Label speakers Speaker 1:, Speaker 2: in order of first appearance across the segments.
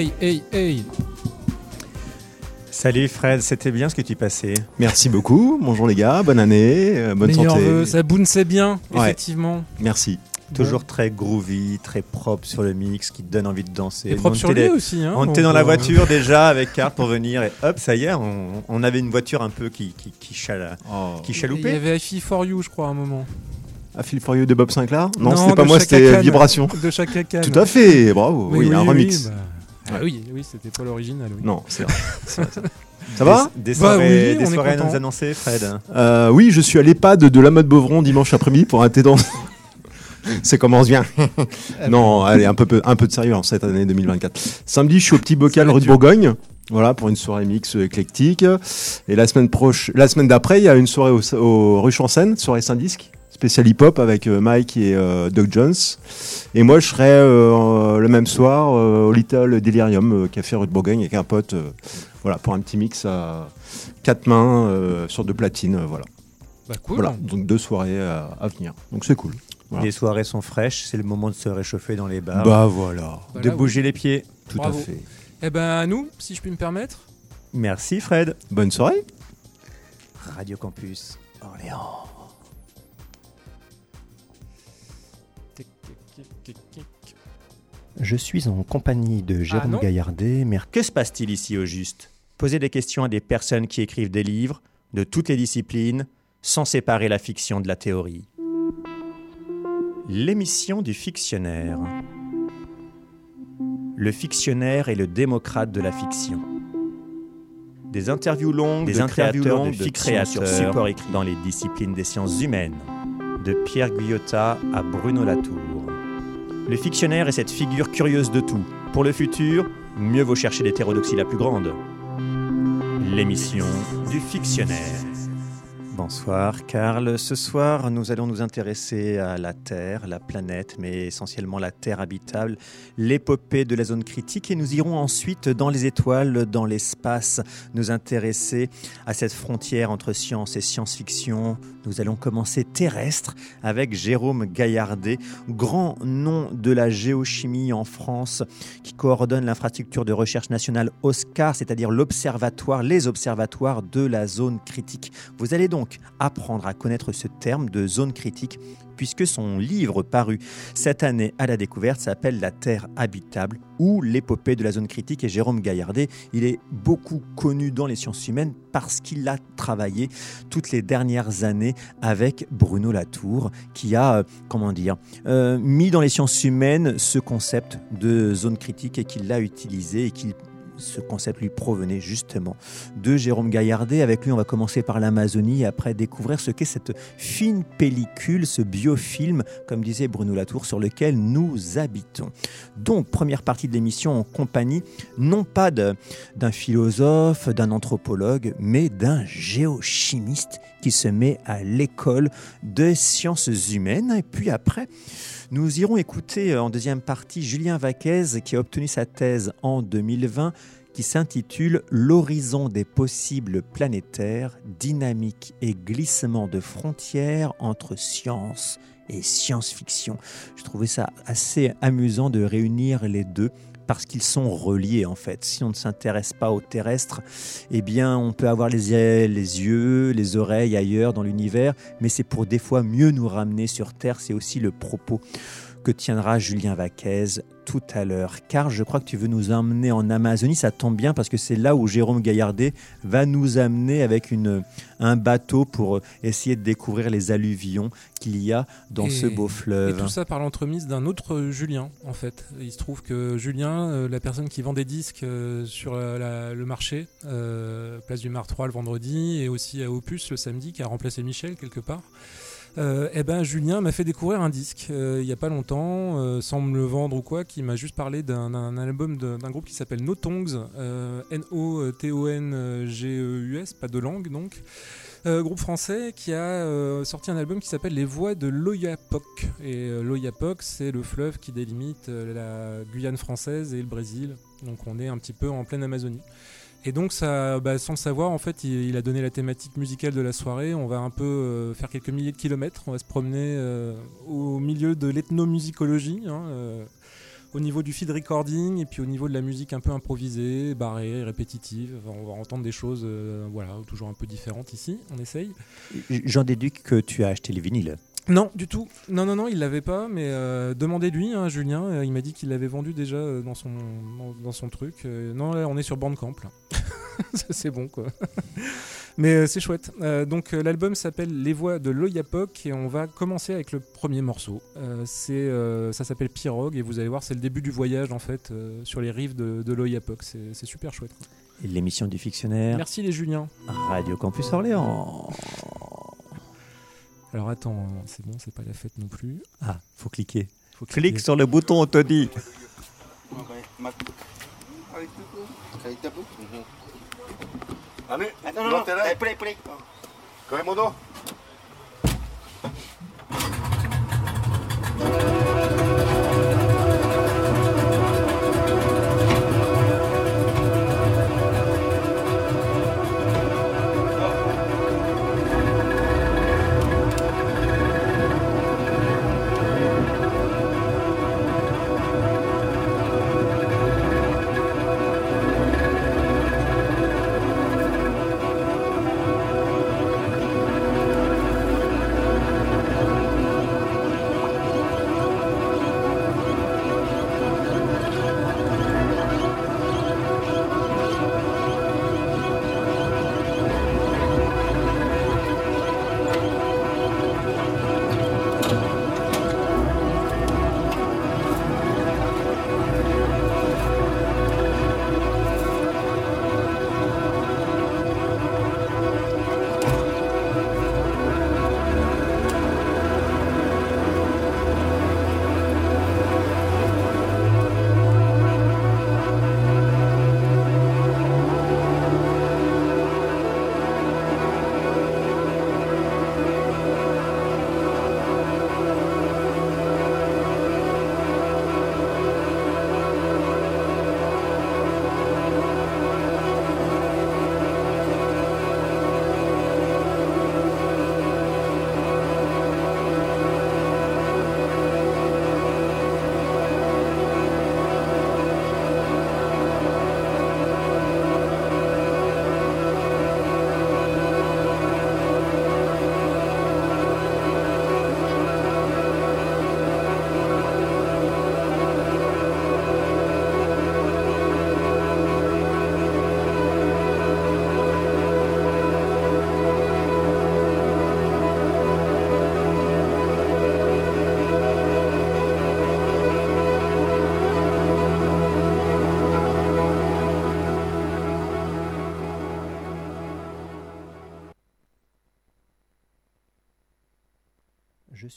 Speaker 1: Hey, hey, hey
Speaker 2: Salut Fred, c'était bien ce que tu passais.
Speaker 3: Merci beaucoup. Bonjour les gars, bonne année, euh, bonne
Speaker 1: Meilleur
Speaker 3: santé.
Speaker 1: vœu, ça bounçait bien,
Speaker 3: Ouais.
Speaker 1: effectivement.
Speaker 3: Merci.
Speaker 2: Toujours très groovy, très propre sur le mix, qui te donne envie de danser.
Speaker 1: Et propre sur lui aussi. Hein,
Speaker 2: On était dans la voiture déjà avec Carte pour venir et hop, ça y est, on, on avait une voiture un peu qui, qui, qui, chala- qui
Speaker 1: Il y
Speaker 2: chaloupait.
Speaker 1: avait I for You, je crois, à un moment.
Speaker 3: A Feel for You de Bob Sinclair Non,
Speaker 1: Non,
Speaker 3: c'était pas moi, c'était. Vibration.
Speaker 1: De Chaka Khan.
Speaker 3: Tout à fait, bravo.
Speaker 1: Mais
Speaker 3: Oui, un remix.
Speaker 1: bah, ah oui, oui, c'était pas l'original. Oui.
Speaker 3: Non, c'est vrai. c'est vrai, c'est vrai. Ça va
Speaker 2: Des, des
Speaker 1: Bah
Speaker 2: soirées,
Speaker 1: oui,
Speaker 2: des soirées à nous annoncer, Fred.
Speaker 3: Euh, Oui, je suis à l'EHPAD de la mode Beauvron dimanche après-midi pour un thé dans. Ça commence bien. non, allez, un peu, peu- un peu de sérieux en cette année 2024. Samedi, je suis au petit bocal rue de Bourgogne. Voilà, pour une soirée mix euh, éclectique. Et la semaine proche, la semaine d'après, il y a une soirée au, au rue Chansen, soirée Saint-Disque, spécial hip-hop avec euh, Mike et euh, Doug Jones. Et moi, je serai euh, le même soir euh, au Little Delirium, euh, café rue de Bourgogne, avec un pote. euh, voilà, pour un petit mix à quatre mains euh, sur deux platines. euh, voilà.
Speaker 1: Bah cool.
Speaker 3: Voilà, donc deux soirées à, à venir. Donc c'est cool. Voilà.
Speaker 2: Les soirées sont fraîches, c'est le moment de se réchauffer dans les bars,
Speaker 3: Bah voilà,
Speaker 1: Bah
Speaker 2: de
Speaker 1: oui.
Speaker 2: bouger les pieds.
Speaker 3: tout
Speaker 1: Bravo.
Speaker 3: à fait.
Speaker 1: Eh ben, à nous, si je puis me permettre.
Speaker 2: Merci Fred.
Speaker 3: Bonne soirée.
Speaker 2: Radio Campus Orléans. Je suis en compagnie de Jérôme
Speaker 1: non
Speaker 2: Gaillardet. Mais que se passe-t-il ici au juste? Poser des questions à des personnes qui écrivent des livres, de toutes les disciplines, sans séparer la fiction de la théorie. L'émission du fictionnaire. Le fictionnaire est le démocrate de la fiction. Des interviews longues, des
Speaker 3: de
Speaker 2: interviews
Speaker 3: créateurs
Speaker 2: longues
Speaker 3: de
Speaker 2: de
Speaker 3: fiction
Speaker 2: créateurs
Speaker 3: sur support
Speaker 2: écrit dans les disciplines des sciences humaines, de Pierre Guyotat à Bruno Latour. Le fictionnaire est cette figure curieuse de tout. Pour le futur, mieux vaut chercher l'hétérodoxie la plus grande. L'émission du fictionnaire. Bonsoir Karl. Ce soir, nous allons nous intéresser à la Terre, la planète, mais essentiellement la Terre habitable, l'épopée de la zone critique et nous irons ensuite dans les étoiles, dans l'espace, nous intéresser à cette frontière entre science et science-fiction. Nous allons commencer terrestre avec Jérôme Gaillardet, grand nom de la géochimie en France, qui coordonne l'infrastructure de recherche nationale OSCAR, c'est-à-dire l'observatoire, les observatoires de la zone critique. Vous allez donc apprendre à connaître ce terme de zone critique, puisque son livre paru cette année à la découverte s'appelle La Terre habitable ou l'épopée de la zone critique. Et Jérôme Gaillardet, il est beaucoup connu dans les sciences humaines parce qu'il a travaillé toutes les dernières années avec Bruno Latour, qui a, euh, comment dire, euh, mis dans les sciences humaines ce concept de zone critique et qu'il l'a utilisé et qu'il ce concept lui provenait justement de Jérôme Gaillardet. Avec lui, on va commencer par l'Amazonie et après découvrir ce qu'est cette fine pellicule, ce biofilm, comme disait Bruno Latour, sur lequel nous habitons. Donc, première partie de l'émission en compagnie, non pas d'un philosophe, d'un anthropologue, mais d'un géochimiste qui se met à l'école de sciences humaines. Et puis après, nous irons écouter euh, en deuxième partie Julien Vaquez qui a obtenu sa thèse en 2020 qui s'intitule L'horizon des possibles planétaires, dynamique et glissement de frontières entre science et science-fiction. Je trouvais ça assez amusant de réunir les deux parce qu'ils sont reliés en fait. Si on ne s'intéresse pas au terrestre, eh bien on peut avoir les, les yeux, les oreilles ailleurs dans l'univers, mais c'est pour des fois mieux nous ramener sur Terre. C'est aussi le propos que tiendra Julien Vaquez tout à l'heure. Car je crois que tu veux nous emmener en Amazonie. Ça tombe bien parce que c'est là où Jérôme Gaillardet va nous amener avec une, un bateau pour essayer de découvrir les alluvions qu'il y a dans
Speaker 1: Et-
Speaker 2: ce beau
Speaker 1: Et
Speaker 2: fleuve.
Speaker 1: tout ça par l'entremise d'un autre euh, Julien, en fait. Il se trouve que Julien, euh, la personne qui vend des disques euh, sur euh, la- le marché, euh, place du Mar 3 le vendredi, et aussi à Opus le samedi, qui a remplacé Michel quelque part. Euh, eh ben Julien m'a fait découvrir un disque euh, il y a pas longtemps, euh, sans me le vendre ou quoi, qui m'a juste parlé d'un album d'un groupe qui s'appelle No Tongues, N-O-T-O-N-G-E-U-S, pas de langue donc. Groupe français qui a sorti un album qui s'appelle Les Voix de l'Oyapock. Et c'est le fleuve qui délimite la Guyane française et le Brésil. Donc on est un petit peu en pleine Amazonie. Et donc, bah, sans le savoir, en fait, il, a donné la thématique musicale de la soirée. On va un peu euh, faire quelques milliers de kilomètres. On va se promener euh, au milieu de l'ethnomusicologie. hein, euh, au niveau du feed recording et puis au niveau de la musique un peu improvisée, barrée, répétitive. on va entendre des choses, voilà, toujours un peu différentes ici. On essaye.
Speaker 2: J'en déduis que tu as acheté les vinyles.
Speaker 1: Non, du tout. Non, non, non, il l'avait pas, mais euh, demandez-lui, hein, Julien. Euh, il m'a dit qu'il l'avait vendu déjà euh, dans son, dans, son truc. non, là, on est sur Bandcamp. c'est bon, quoi. mais c'est chouette. donc, l'album s'appelle Les Voix de l'Oyapok et on va commencer avec le premier morceau. c'est, ça s'appelle Pirogue et vous allez voir, c'est le début du voyage, en fait, sur les rives de, de l'Oyapok. C'est, super chouette.
Speaker 2: L'émission du fictionnaire.
Speaker 1: Merci, les Juliens.
Speaker 2: Radio Campus Orléans.
Speaker 1: Alors attends, c'est bon, c'est pas la fête non plus.
Speaker 2: Ah, faut cliquer. Faut Clique sur le bouton, on te dit.
Speaker 4: Allez, attends, non, non, non.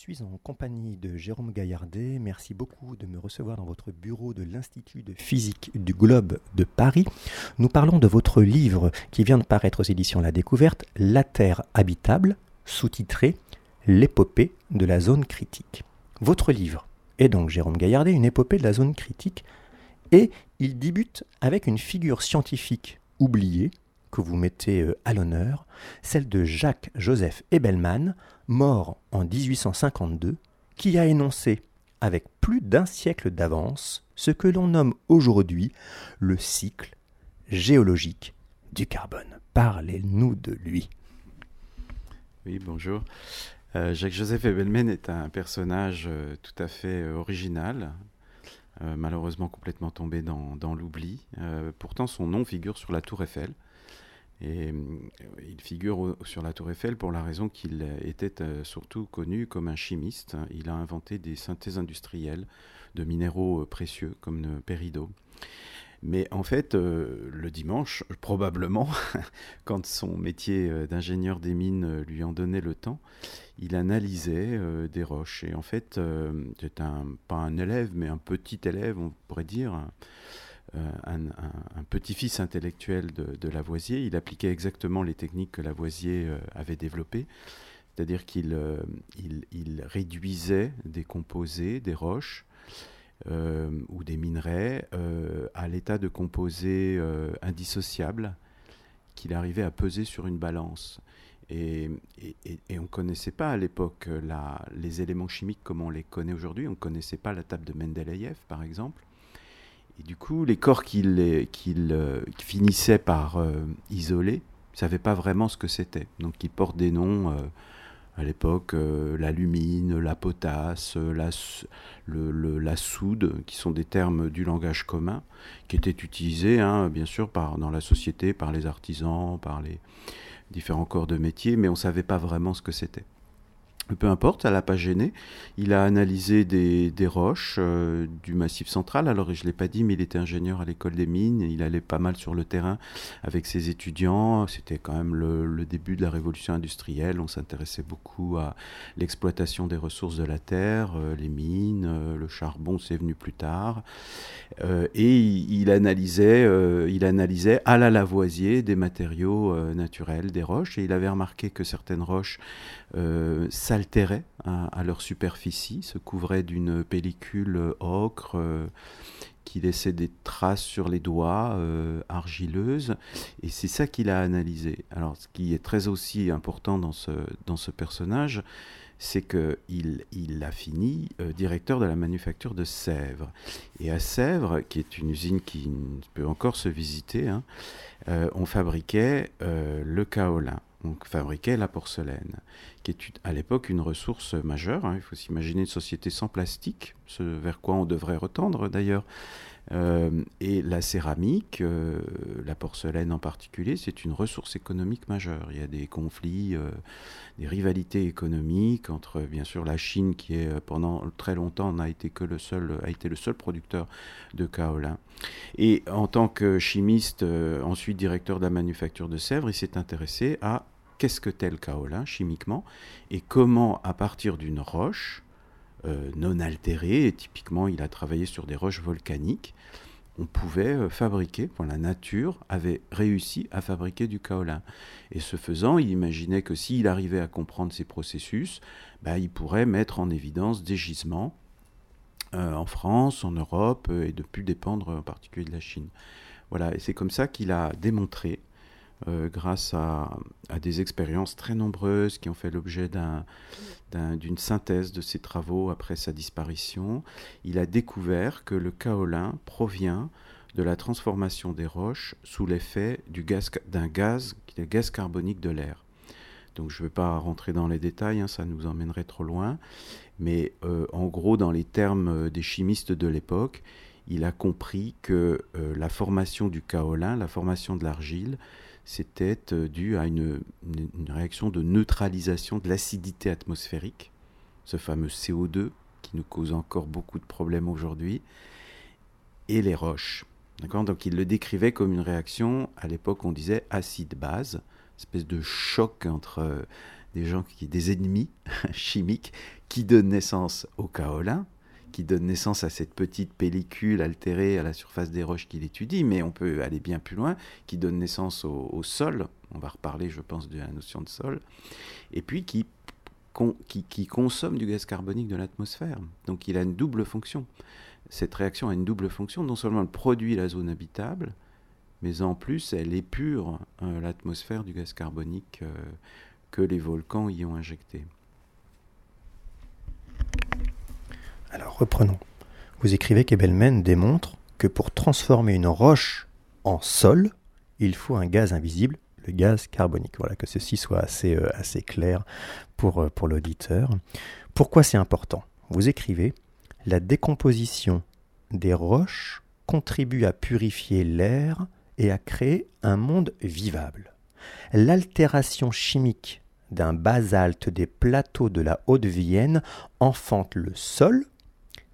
Speaker 2: Suis en compagnie de Jérôme Gaillardet. Merci beaucoup de me recevoir dans votre bureau de l'Institut de physique du Globe de Paris. Nous parlons de votre livre qui vient de paraître aux éditions La Découverte, La Terre habitable, sous-titré L'épopée de la zone critique. Votre livre est donc, Jérôme Gaillardet, une épopée de la zone critique et il débute avec une figure scientifique oubliée que vous mettez euh, à l'honneur, celle de Jacques-Joseph Ebelman, mort en 1852, qui a énoncé, avec plus d'un siècle d'avance, ce que l'on nomme aujourd'hui le cycle géologique du carbone. Parlez-nous de lui.
Speaker 5: Oui, bonjour. Euh, Jacques-Joseph Ebelman est un personnage euh, tout à fait original, malheureusement complètement tombé dans l'oubli. pourtant, son nom figure sur la tour Eiffel. Et euh, il figure sur la Tour Eiffel pour la raison qu'il était euh, surtout connu comme un chimiste. Il a inventé des synthèses industrielles de minéraux euh, précieux comme le péridot. Mais en fait, le dimanche, probablement, quand son métier d'ingénieur des mines lui en donnait le temps, il analysait des roches. Et en fait, c'est pas un élève, mais un petit élève, on pourrait dire, euh, un, petit-fils intellectuel de, Lavoisier. Il appliquait exactement les techniques que Lavoisier euh, avait développées, c'est-à-dire qu'il euh, réduisait des composés, des roches ou des minerais à l'état de composés indissociables qu'il arrivait à peser sur une balance. Et, on ne connaissait pas à l'époque les éléments chimiques comme on les connaît aujourd'hui. On ne connaissait pas la table de Mendeleïev, par exemple. Et du coup, les corps qu'il euh, finissait par euh, isoler, ne savaient pas vraiment ce que c'était. Donc, ils portent des noms euh, à l'époque, l'alumine, la potasse, la, soude, qui sont des termes du langage commun, qui étaient utilisés, hein, bien sûr, dans la société, par les artisans, par les différents corps de métier, mais on ne savait pas vraiment ce que c'était. Peu importe, ça l'a pas gêné. Il a analysé des, roches euh, du Massif central. Alors, je ne l'ai pas dit, mais il était ingénieur à l'école des mines. Il allait pas mal sur le terrain avec ses étudiants. C'était quand même le, début de la révolution industrielle. On s'intéressait beaucoup à l'exploitation des ressources de la terre, euh, les mines, euh, le charbon, c'est venu plus tard. et il, analysait, il analysait à la Lavoisier des matériaux naturels, des roches. Et il avait remarqué que certaines roches s'altéraient à, leur superficie, se couvraient d'une pellicule ocre euh, qui laissait des traces sur les doigts euh, argileuses. Et c'est ça qu'il a analysé. Alors, ce qui est très aussi important dans ce, dans ce personnage, c'est qu'il il a fini euh, directeur de la manufacture de Sèvres. Et à Sèvres, qui est une usine qui peut encore se visiter, hein, on fabriquait le kaolin on fabriquait la porcelaine, qui est à l'époque une ressource majeure. Hein. Il faut s'imaginer une société sans plastique, vers quoi on devrait retendre d'ailleurs. Euh, et la céramique, euh, la porcelaine en particulier, c'est une ressource économique majeure. Il y a des conflits, euh, des rivalités économiques entre, bien sûr, la Chine qui est pendant très longtemps n'a été que le seul, a été le seul producteur de kaolin. Et en tant que chimiste, ensuite directeur de la manufacture de Sèvres, il s'est intéressé à qu'est-ce que tel kaolin chimiquement et comment, à partir d'une roche euh, non altérée, et typiquement il a travaillé sur des roches volcaniques, on pouvait euh, fabriquer, la nature avait réussi à fabriquer du kaolin. Et ce faisant, il imaginait que s'il arrivait à comprendre ces processus, bah, il pourrait mettre en évidence des gisements euh, en France, en Europe, et de plus dépendre en particulier de la Chine. Voilà, et c'est comme ça qu'il a démontré euh, grâce à, des expériences très nombreuses qui ont fait l'objet d'une synthèse de ses travaux après sa disparition. Il a découvert que le kaolin provient de la transformation des roches sous l'effet d'un gaz, gaz carbonique de l'air. Donc je ne vais pas rentrer dans les détails, hein, ça nous emmènerait trop loin, mais euh, en gros, dans les termes des chimistes de l'époque, il a compris que euh, la formation du kaolin, la formation de l'argile, c'était euh, dû à une, réaction de neutralisation de l'acidité atmosphérique, ce fameux CO2 qui nous cause encore beaucoup de problèmes aujourd'hui, et les roches. Donc il le décrivait comme une réaction, à l'époque on disait acide-base, espèce de choc entre euh, des gens qui des ennemis chimiques qui donnent naissance au kaolin qui donne naissance à cette petite pellicule altérée à la surface des roches qu'il étudie, mais on peut aller bien plus loin, qui donne naissance au, sol, on va reparler je pense de la notion de sol, et puis qui, consomme du gaz carbonique de l'atmosphère. Donc il a une double fonction. Cette réaction a une double fonction, non seulement elle produit la zone habitable, mais en plus elle épure euh, l'atmosphère du gaz carbonique euh, que les volcans y ont injecté.
Speaker 2: Alors reprenons. Vous écrivez qu'Ebelmen démontre que pour transformer une roche en sol, il faut un gaz invisible, le gaz carbonique. Voilà, que ceci soit assez, euh, clair euh, pour l'auditeur. Pourquoi c'est important? Vous écrivez La décomposition des roches contribue à purifier l'air et à créer un monde vivable. L'altération chimique d'un basalte des plateaux de la Haute-Vienne enfante le sol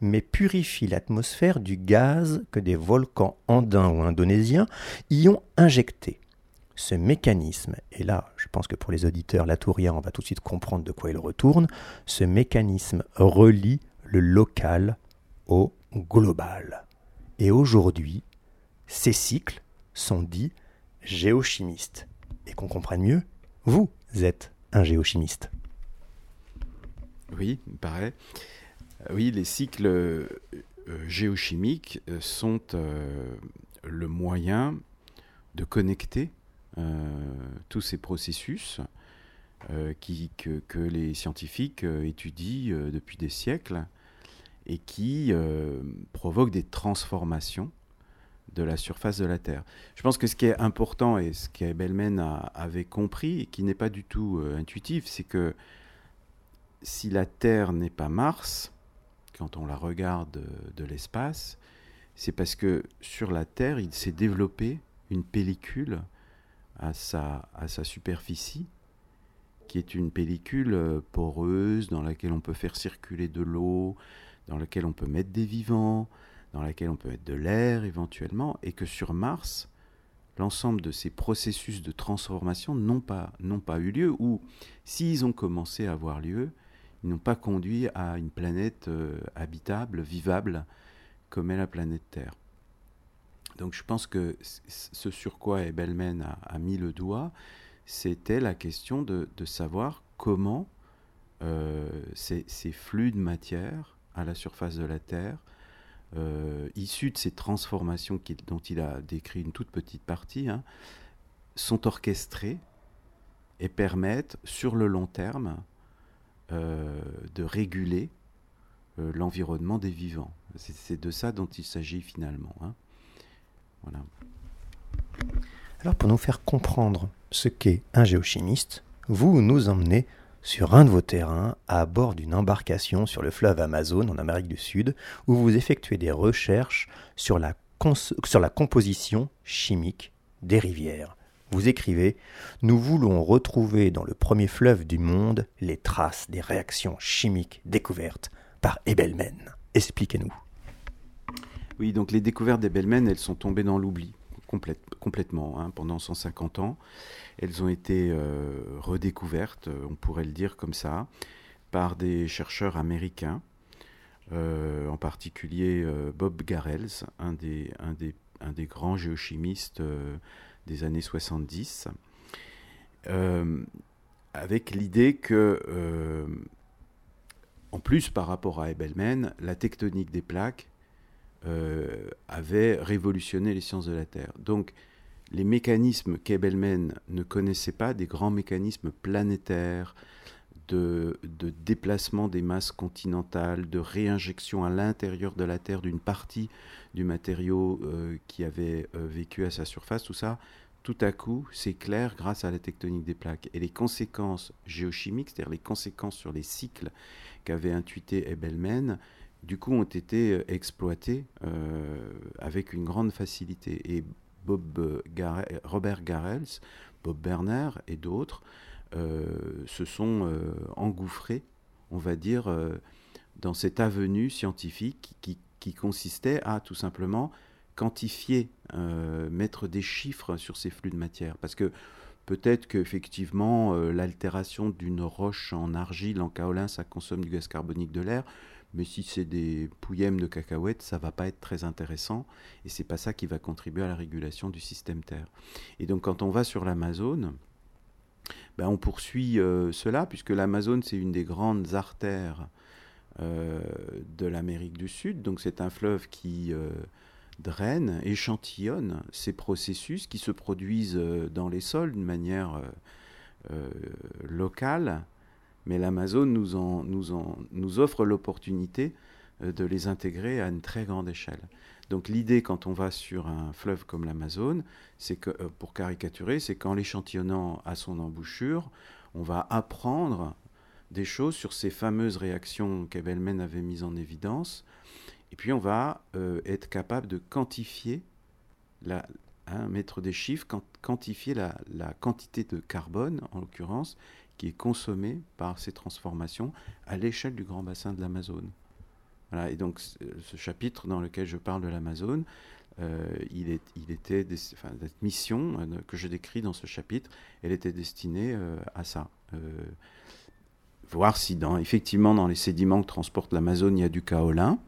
Speaker 2: mais purifie l'atmosphère du gaz que des volcans andins ou indonésiens y ont injecté. Ce mécanisme, et là je pense que pour les auditeurs latouriens on va tout de suite comprendre de quoi il retourne, ce mécanisme relie le local au global. Et aujourd'hui, ces cycles sont dits géochimistes. Et qu'on comprenne mieux, vous êtes un géochimiste.
Speaker 5: Oui, il paraît. Euh, oui, les cycles euh, géochimiques euh, sont le moyen de connecter tous ces processus que, que, les scientifiques étudient depuis des siècles et qui provoquent des transformations de la surface de la Terre. Je pense que ce qui est important et ce qu'Ebelmen avait compris et qui n'est pas du tout euh, intuitif, c'est que si la Terre n'est pas Mars, quand on la regarde euh, de l'espace, c'est parce que sur la Terre, il s'est développé une pellicule à sa, à sa superficie, qui est une pellicule euh, poreuse dans laquelle on peut faire circuler de l'eau, dans laquelle on peut mettre des vivants, dans laquelle on peut mettre de l'air éventuellement, et que sur Mars, l'ensemble de ces processus de transformation n'ont pas, n'ont pas eu lieu, ou s'ils ont commencé à avoir lieu, ils n'ont pas conduit à une planète euh, habitable, vivable, comme est la planète Terre. Donc je pense que ce sur quoi Ebelmen a, mis le doigt, c'était la question de, savoir comment euh, ces, flux de matière à la surface de la Terre euh, issus de ces transformations dont il a décrit une toute petite partie, hein, sont orchestrés et permettent sur le long terme de réguler euh, l'environnement des vivants. C'est de ça dont il s'agit finalement. Hein.
Speaker 2: Alors pour nous faire comprendre ce qu'est un géochimiste, vous nous emmenez sur un de vos terrains à bord d'une embarcation sur le fleuve Amazon en Amérique du Sud où vous effectuez des recherches sur la composition chimique des rivières. Vous écrivez Nous voulons retrouver dans le premier fleuve du monde les traces des réactions chimiques découvertes par Ebelmen. Expliquez-nous.
Speaker 5: Oui, donc les découvertes d'Ebelmen, elles sont tombées dans l'oubli complètement hein, pendant 150 ans. Elles ont été euh, redécouvertes, on pourrait le dire comme ça, par des chercheurs américains, euh, en particulier euh, Bob Garrels, un des, grands géochimistes des années 70, avec l'idée que, en plus par rapport à Ebelmen, la tectonique des plaques avait révolutionné les sciences de la Terre. Donc, les mécanismes qu'Ebelmen ne connaissait pas, des grands mécanismes planétaires, de, déplacement des masses continentales, de réinjection à l'intérieur de la Terre d'une partie du matériau euh, qui avait euh, vécu à sa surface, tout ça, tout à coup, c'est clair grâce à la tectonique des plaques. Et les conséquences géochimiques, c'est-à-dire les conséquences sur les cycles qu'avait intuité Ebelmen, du coup, ont été euh, exploitées avec une grande facilité. Et Robert Garrels, Bob Berner et d'autres se sont euh, engouffrés, on va dire, dans cette avenue scientifique qui, consistait à tout simplement quantifier, mettre des chiffres sur ces flux de matière. Parce que peut-être qu'effectivement, l'altération d'une roche en argile, en kaolin, ça consomme du gaz carbonique de l'air mais si c'est des pouillèmes de cacahuètes, ça va pas être très intéressant et c'est pas ça qui va contribuer à la régulation du système Terre. Et donc quand on va sur l'Amazone, ben on poursuit euh, cela puisque l'Amazone c'est une des grandes artères euh, de l'Amérique du Sud, donc c'est un fleuve qui euh, draine, échantillonne ces processus qui se produisent dans les sols d'une manière locale mais l'Amazon nous, nous, nous offre l'opportunité de les intégrer à une très grande échelle. Donc l'idée quand on va sur un fleuve comme l'Amazone, c'est que, euh, pour caricaturer, c'est qu'en l'échantillonnant à son embouchure, on va apprendre des choses sur ces fameuses réactions qu'Ebelmen avait mises en évidence, et puis on va euh, être capable de quantifier, la, hein, mettre des chiffres, quantifier la, la, quantité de carbone, en l'occurrence, qui est consommé par ces transformations à l'échelle du grand bassin de l'Amazone. Voilà, et donc ce chapitre dans lequel je parle de l'Amazone, euh, il, était, cette mission euh, que je décris dans ce chapitre, elle était destinée euh, à ça. voir si dans, effectivement dans les sédiments que transporte l'Amazone, il y a du kaolin,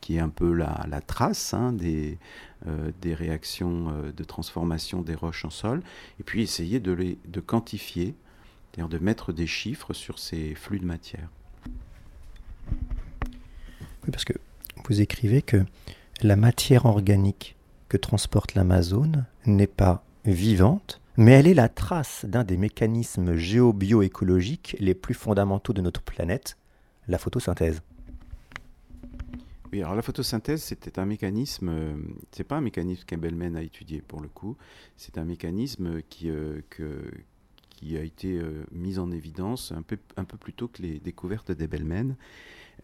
Speaker 5: qui est un peu la, trace hein, des, des réactions de transformation des roches en sol, et puis essayer de, les, de quantifier c'est-à-dire de mettre des chiffres sur ces flux de matière.
Speaker 2: Oui, parce que vous écrivez que la matière organique que transporte l'Amazone n'est pas vivante, mais elle est la trace d'un des mécanismes géobioécologiques les plus fondamentaux de notre planète, la photosynthèse.
Speaker 5: Oui, alors la photosynthèse, c'était un mécanisme, euh, c'est pas un mécanisme qu'Ebelmen a étudié pour le coup, c'est un mécanisme qui, euh, qui a été euh, mis en évidence un peu, un peu plus tôt que les découvertes d'Ebelmen,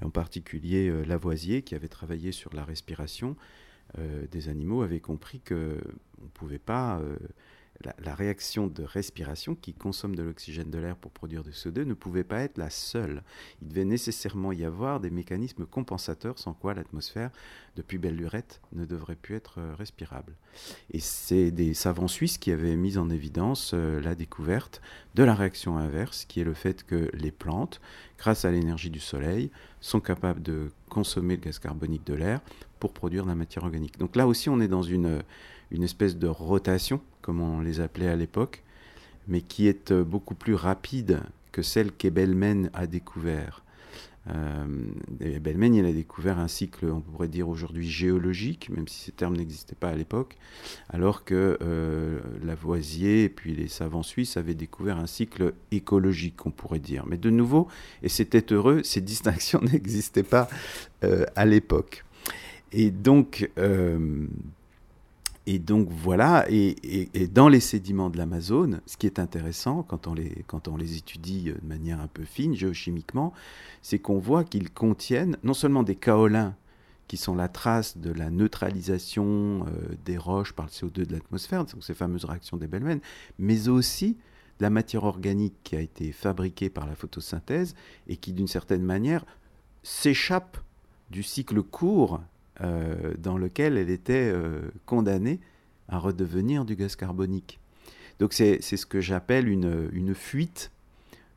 Speaker 5: en particulier Lavoisier qui avait travaillé sur la respiration des animaux avait compris qu'on ne pouvait pas la, réaction de respiration qui consomme de l'oxygène de l'air pour produire du CO2 ne pouvait pas être la seule. Il devait nécessairement y avoir des mécanismes compensateurs sans quoi l'atmosphère, depuis belle lurette, ne devrait plus être euh, respirable. Et c'est des savants suisses qui avaient mis en évidence euh, la découverte de la réaction inverse, qui est le fait que les plantes, grâce à l'énergie du soleil, sont capables de consommer le gaz carbonique de l'air pour produire de la matière organique. Donc là aussi, on est dans une une espèce de rotation, comme on les appelait à l'époque, mais qui est euh, beaucoup plus rapide que celle qu'Ebelmen a découvert. Euh, Ebelmen, il a découvert un cycle, on pourrait dire aujourd'hui géologique, même si ces termes n'existaient pas à l'époque, alors que euh, Lavoisier et puis les savants suisses avaient découvert un cycle écologique, on pourrait dire. Mais de nouveau, et c'était heureux, ces distinctions n'existaient pas euh, à l'époque. Et donc, et donc voilà, et, dans les sédiments de l'Amazone, ce qui est intéressant quand on, les, étudie de manière un peu fine, géochimiquement, c'est qu'on voit qu'ils contiennent non seulement des kaolins, qui sont la trace de la neutralisation euh, des roches par le CO2 de l'atmosphère, donc ces fameuses réactions des Bellman, mais aussi la matière organique qui a été fabriquée par la photosynthèse et qui d'une certaine manière s'échappe du cycle court euh, dans lequel elle était euh, condamnée à redevenir du gaz carbonique. Donc c'est ce que j'appelle une, une, fuite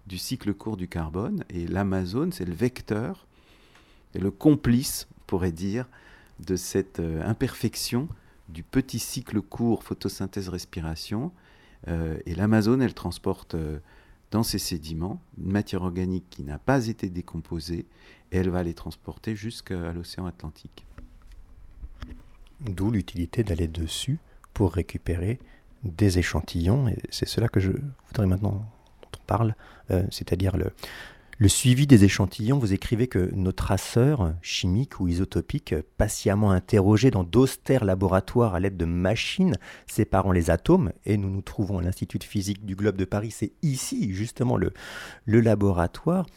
Speaker 5: du cycle court du carbone, et l'Amazone, c'est le vecteur et le complice, on pourrait dire, de cette euh, imperfection du petit cycle court photosynthèse-respiration. et l'Amazone, elle transporte dans ses sédiments une matière organique qui n'a pas été décomposée, et elle va les transporter jusqu'à l'océan Atlantique.
Speaker 2: D'où l'utilité d'aller dessus pour récupérer des échantillons. Et c'est cela que je voudrais maintenant dont on parle, euh, c'est-à-dire le, suivi des échantillons. Vous écrivez que nos traceurs chimiques ou isotopiques, patiemment interrogés dans d'austères laboratoires à l'aide de machines séparant les atomes, et nous nous trouvons à l'Institut de physique du Globe de Paris, c'est ici justement le, le laboratoire,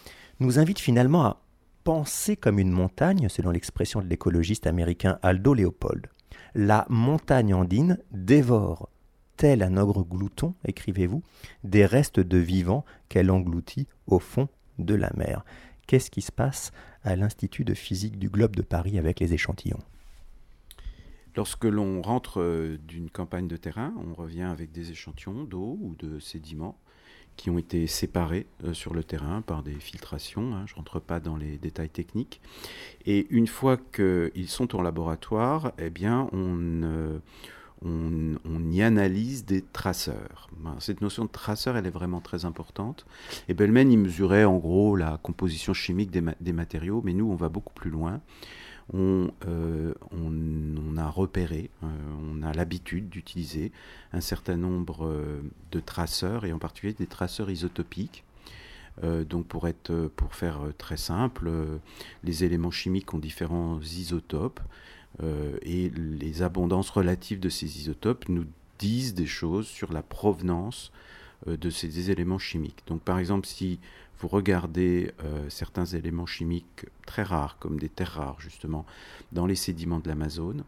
Speaker 2: nous invitent finalement à penser comme une montagne, selon l'expression de l'écologiste américain Aldo Leopold. La montagne andine dévore, tel un ogre glouton, écrivez-vous, des restes de vivants qu'elle engloutit au fond de la mer. Qu'est-ce qui se passe à l'Institut de physique du globe de Paris avec les échantillons?
Speaker 5: Lorsque l'on rentre euh, d'une campagne de terrain, on revient avec des échantillons d'eau ou de sédiments qui ont été séparés euh, sur le terrain par des filtrations. Hein, je ne rentre pas dans les détails techniques. Et une fois qu'ils sont en laboratoire, eh bien, on, euh, y analyse des traceurs. Cette notion de traceur, elle est vraiment très importante. Et Bellman, il mesurait en gros la composition chimique des matériaux, mais nous, on va beaucoup plus loin. Euh, on, a repéré, euh, on a l'habitude d'utiliser un certain nombre euh, de traceurs, et en particulier des traceurs isotopiques. donc pour, pour faire très simple, les éléments chimiques ont différents isotopes, et les abondances relatives de ces isotopes nous disent des choses sur la provenance de ces éléments chimiques. Donc par exemple, si vous regardez euh, certains éléments chimiques très rares, comme des terres rares justement, dans les sédiments de l'Amazone,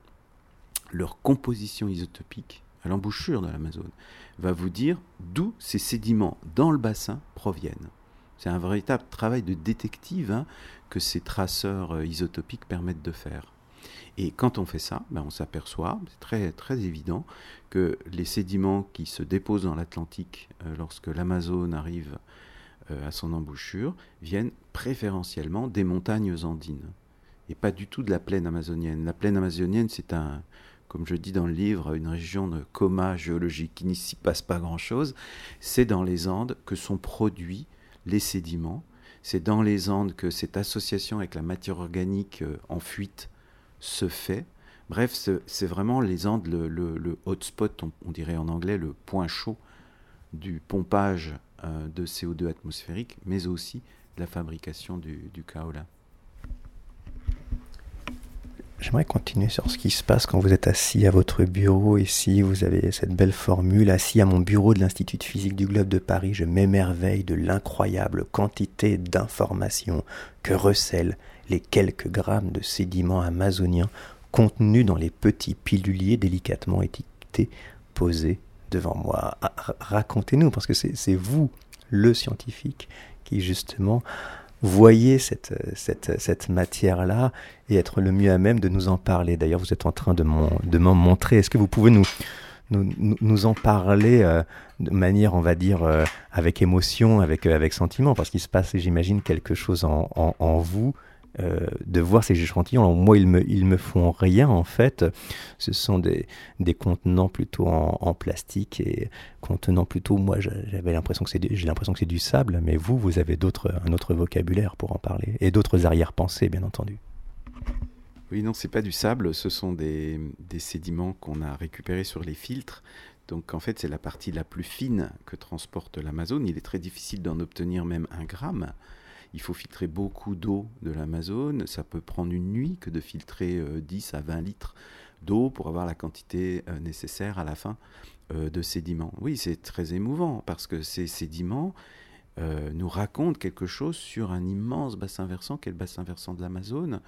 Speaker 5: leur composition isotopique à l'embouchure de l'Amazone va vous dire d'où ces sédiments dans le bassin proviennent. C'est un véritable travail de détective hein, que ces traceurs euh, isotopiques permettent de faire. Et quand on fait ça, ben on s'aperçoit, c'est très, très évident, que les sédiments qui se déposent dans l'Atlantique euh, lorsque l'Amazone arrive à son embouchure viennent préférentiellement des montagnes andines et pas du tout de la plaine amazonienne. La plaine amazonienne, c'est un, comme je dis dans le livre, une région de coma géologique qui n'y passe pas grand-chose. C'est dans les Andes que sont produits les sédiments. C'est dans les Andes que cette association avec la matière organique euh, en fuite se fait. Bref, c'est vraiment les Andes, le, hotspot, on, dirait en anglais, le point chaud du pompage de CO2 atmosphérique, mais aussi de la fabrication du, du kaolin.
Speaker 2: J'aimerais continuer sur ce qui se passe quand vous êtes assis à votre bureau ici. Vous avez cette belle formule. Assis à mon bureau de l'Institut de physique du globe de Paris, je m'émerveille de l'incroyable quantité d'informations que recèlent les quelques grammes de sédiments amazoniens contenus dans les petits piluliers délicatement étiquetés posés devant moi. Ah, racontez-nous, parce que c'est vous, le scientifique, qui justement voyez cette, cette, matière-là et être le mieux à même de nous en parler. D'ailleurs, vous êtes en train de m'en montrer. Est-ce que vous pouvez nous, nous, nous en parler euh, de manière, on va dire, euh, avec émotion, avec, avec sentiment? Parce qu'il se passe, j'imagine, quelque chose en vous euh, de voir ces échantillons. moi, ils me, ils me font rien en fait. Ce sont des, des contenants plutôt en, plastique et contenant plutôt. Moi, j'avais l'impression que c'est, j'ai l'impression que c'est du sable, mais vous, vous avez d'autres, un autre vocabulaire pour en parler et d'autres arrière-pensées, bien entendu.
Speaker 5: Oui, non, c'est pas du sable. Ce sont des, des sédiments qu'on a récupérés sur les filtres. Donc en fait, c'est la partie la plus fine que transporte l'Amazone. Il est très difficile d'en obtenir même un gramme. Il faut filtrer beaucoup d'eau de l'Amazone. Ça peut prendre une nuit que de filtrer 10 euh, à 20 litres d'eau pour avoir la quantité euh, nécessaire à la fin euh, de sédiments. Oui, c'est très émouvant parce que ces sédiments nous racontent quelque chose sur un immense bassin versant qu'est le bassin versant de l'Amazone,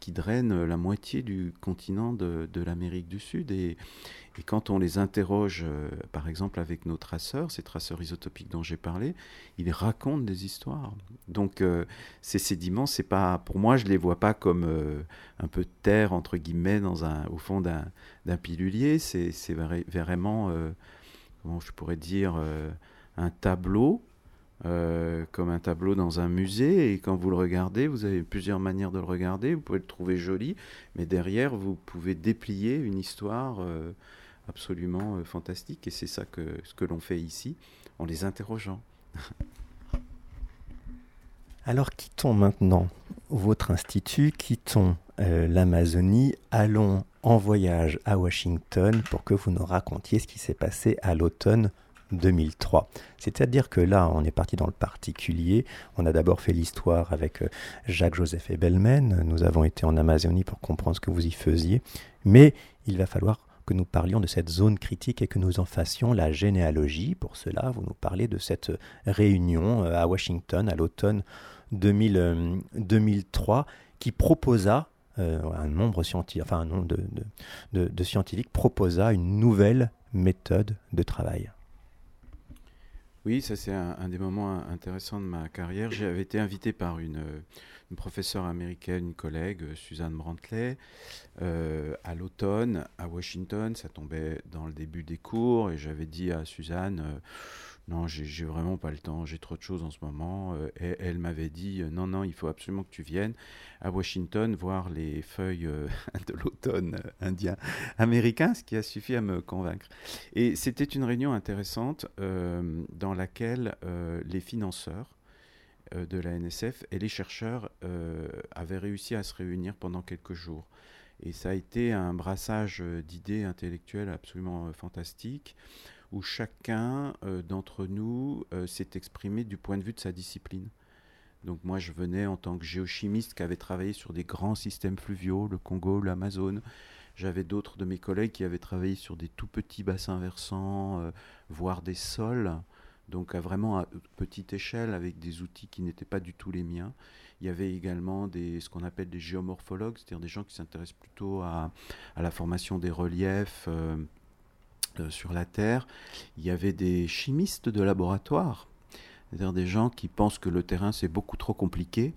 Speaker 5: qui draine la moitié du continent de, l'Amérique du Sud. Et, quand on les interroge, par exemple avec nos traceurs, ces traceurs isotopiques dont j'ai parlé, ils racontent des histoires. Donc euh, ces sédiments, pas, pour moi, je les vois pas comme euh, un peu de terre entre guillemets dans un, au fond d'un pilulier. C'est vraiment, euh, comment je pourrais dire, un tableau. Comme un tableau dans un musée. Et quand vous le regardez, vous avez plusieurs manières de le regarder, vous pouvez le trouver joli, mais derrière vous pouvez déplier une histoire absolument fantastique. Et c'est ça que ce que l'on fait ici en les interrogeant.
Speaker 2: Alors quittons maintenant votre institut, quittons euh, l'Amazonie, allons en voyage à Washington pour que vous nous racontiez ce qui s'est passé à l'automne 2003. C'est-à-dire que là, on est parti dans le particulier. On a d'abord fait l'histoire avec euh, Jacques-Joseph Ebelmen. Nous avons été en Amazonie pour comprendre ce que vous y faisiez. Mais il va falloir que nous parlions de cette zone critique et que nous en fassions la généalogie. Pour cela, vous nous parlez de cette réunion euh, à Washington à l'automne 2003 euh, qui proposa un nombre enfin un nombre de, scientifiques proposa une nouvelle méthode de travail.
Speaker 5: Oui, ça c'est un, des moments intéressants de ma carrière. J'avais été invité par une, une professeure américaine, une collègue, Suzanne Brantley, euh, à l'automne à Washington. Ça tombait dans le début des cours et j'avais dit à Suzanne, euh, non, j'ai vraiment pas le temps, j'ai trop de choses en ce moment. Euh, et elle m'avait dit, non, non, il faut absolument que tu viennes à Washington voir les feuilles de l'automne indien américain, ce qui a suffi à me convaincre. Et c'était une réunion intéressante dans laquelle les financeurs, euh, de la NSF et les chercheurs euh, avaient réussi à se réunir pendant quelques jours. Et ça a été un brassage euh, d'idées intellectuelles absolument fantastique, où chacun d'entre nous s'est exprimé du point de vue de sa discipline. Donc moi, je venais en tant que géochimiste qui avait travaillé sur des grands systèmes fluviaux, le Congo, l'Amazone. J'avais d'autres de mes collègues qui avaient travaillé sur des tout petits bassins versants, voire des sols donc à vraiment à petite échelle avec des outils qui n'étaient pas du tout les miens. Il y avait également des, ce qu'on appelle des géomorphologues, c'est-à-dire des gens qui s'intéressent plutôt à, la formation des reliefs euh, euh, sur la Terre. Il y avait des chimistes de laboratoire, c'est-à-dire des gens qui pensent que le terrain c'est beaucoup trop compliqué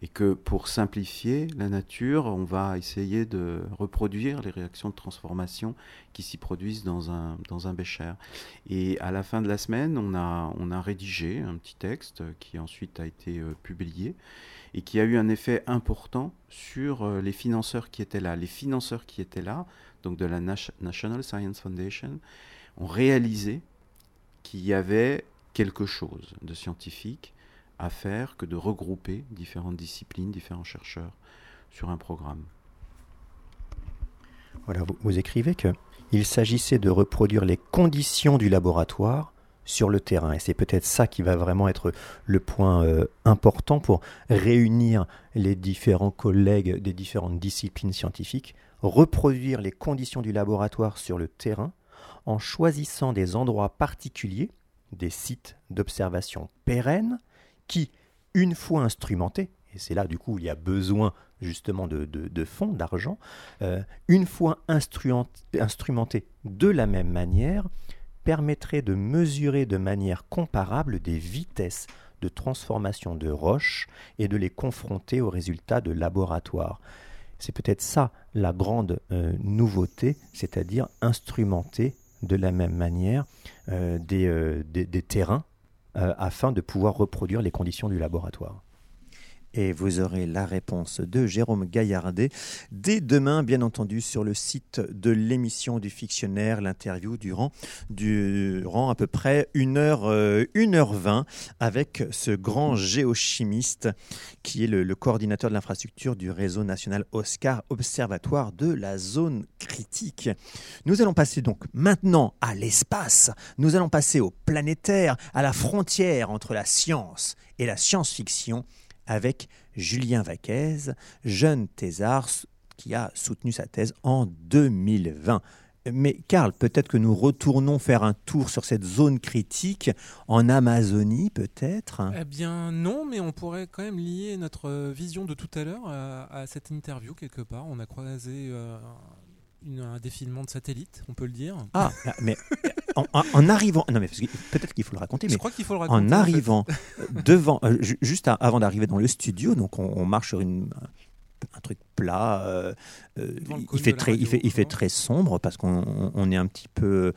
Speaker 5: et que pour simplifier la nature, on va essayer de reproduire les réactions de transformation qui s'y produisent dans un, dans un bécher. Et à la fin de la semaine, on a, on a rédigé un petit texte qui ensuite a été euh, publié et qui a eu un effet important sur euh, les financeurs qui étaient là. Les financeurs qui étaient là, donc de la National Science Foundation, ont réalisé qu'il y avait quelque chose de scientifique à faire que de regrouper différentes disciplines, différents chercheurs sur un programme.
Speaker 2: Vous, écrivez que il s'agissait de reproduire les conditions du laboratoire sur le terrain. Et c'est peut-être ça qui va vraiment être le point euh, important pour réunir les différents collègues des différentes disciplines scientifiques, reproduire les conditions du laboratoire sur le terrain en choisissant des endroits particuliers, des sites d'observation pérennes, qui, une fois instrumentés, et c'est là du coup il y a besoin justement de, fonds, d'argent, euh, une fois instrumentés de la même manière, permettrait de mesurer de manière comparable des vitesses de transformation de roches et de les confronter aux résultats de laboratoire. C'est peut-être ça la grande euh, nouveauté, c'est-à-dire instrumenter de la même manière euh, des, des, terrains afin de pouvoir reproduire les conditions du laboratoire
Speaker 6: et vous aurez la réponse de Jérôme Gaillardet dès demain, bien entendu, sur le site de l'émission du fictionnaire, l'interview durant, durant à peu près 1 heure, 1 euh, heure 20 avec ce grand géochimiste qui est le coordinateur de l'infrastructure du réseau national Oscar, Observatoire de la zone critique. Nous allons passer donc maintenant à l'espace, nous allons passer au planétaire, à la frontière entre la science et la science-fiction avec Julien Vaquez, jeune thésard qui a soutenu sa thèse en 2020. Mais Karl, peut-être que nous retournons faire un tour sur cette zone critique en Amazonie, peut-être?
Speaker 1: Eh bien non, mais on pourrait quand même lier notre vision de tout à l'heure à, cette interview quelque part. On a croisé euh, un défilement de satellites, on peut le dire.
Speaker 6: Ah, mais en, arrivant, non mais peut-être qu'il faut le raconter, mais
Speaker 1: je crois qu'il faut le raconter.
Speaker 6: En arrivant devant, euh, juste avant d'arriver dans le studio, donc on, marche sur une un truc plat. Euh, euh, il, fait très, il, fait, il fait très sombre parce qu'on est un petit peu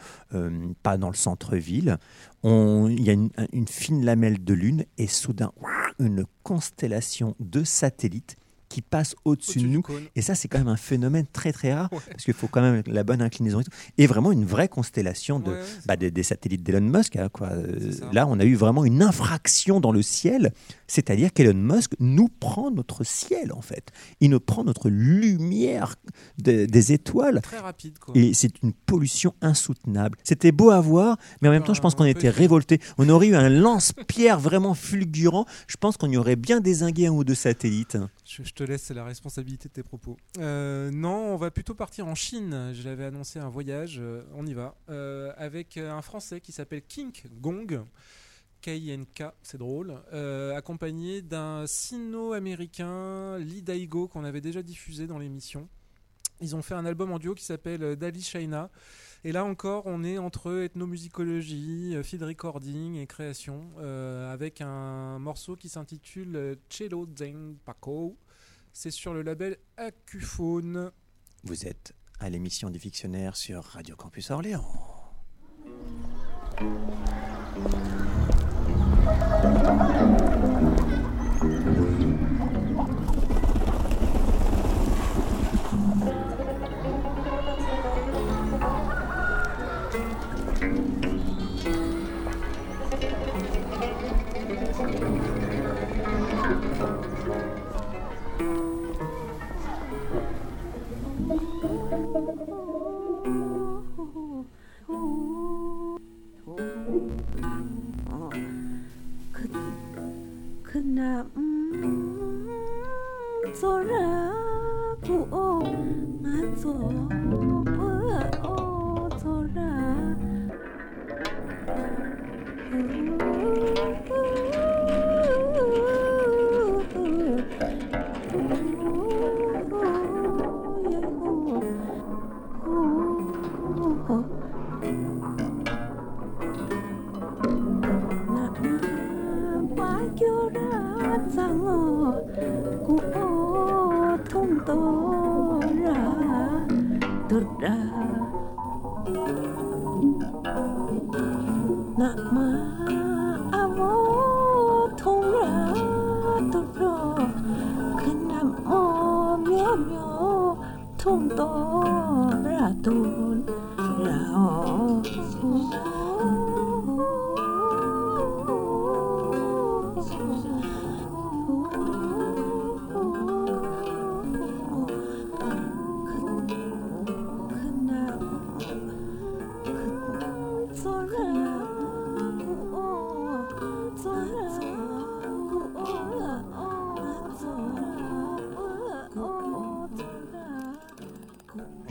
Speaker 6: pas dans le centre-ville. Il y a une, une, fine lamelle de lune et soudain une constellation de satellites qui passe au-dessus de nous. Et ça, c'est quand même un phénomène très très rare, parce qu'il faut quand même la bonne inclinaison. Et, vraiment une vraie constellation de, bah, des, satellites d'Elon Musk. Hein, quoi. Euh, là, on a eu vraiment une infraction dans le ciel, c'est-à-dire qu'Elon Musk nous prend notre ciel, en fait. Il nous prend notre lumière des étoiles.
Speaker 1: Très rapide. Quoi.
Speaker 6: Et c'est une pollution insoutenable. C'était beau à voir, mais en même temps, je pense qu'on était révoltés. On aurait eu un lance-pierre vraiment fulgurant. Je pense qu'on y aurait bien désingué un ou deux satellites.
Speaker 1: Je, te laisse la responsabilité de tes propos. Euh, non, on va plutôt partir en Chine. Je l'avais annoncé un voyage, euh, on y va. Euh, avec un Français qui s'appelle Kink Gong. K-I-N-K, c'est drôle, accompagné d'un sino-américain, Lee Daigo, qu'on avait déjà diffusé dans l'émission. Ils ont fait un album en duo qui s'appelle Dali China. Et là encore, on est entre ethnomusicologie, feed recording et création, avec un morceau qui s'intitule Cello Zeng Paco. C'est sur le label Acuphone.
Speaker 6: Vous êtes à l'émission du Fictionnaire sur Radio Campus Orléans. Thank you.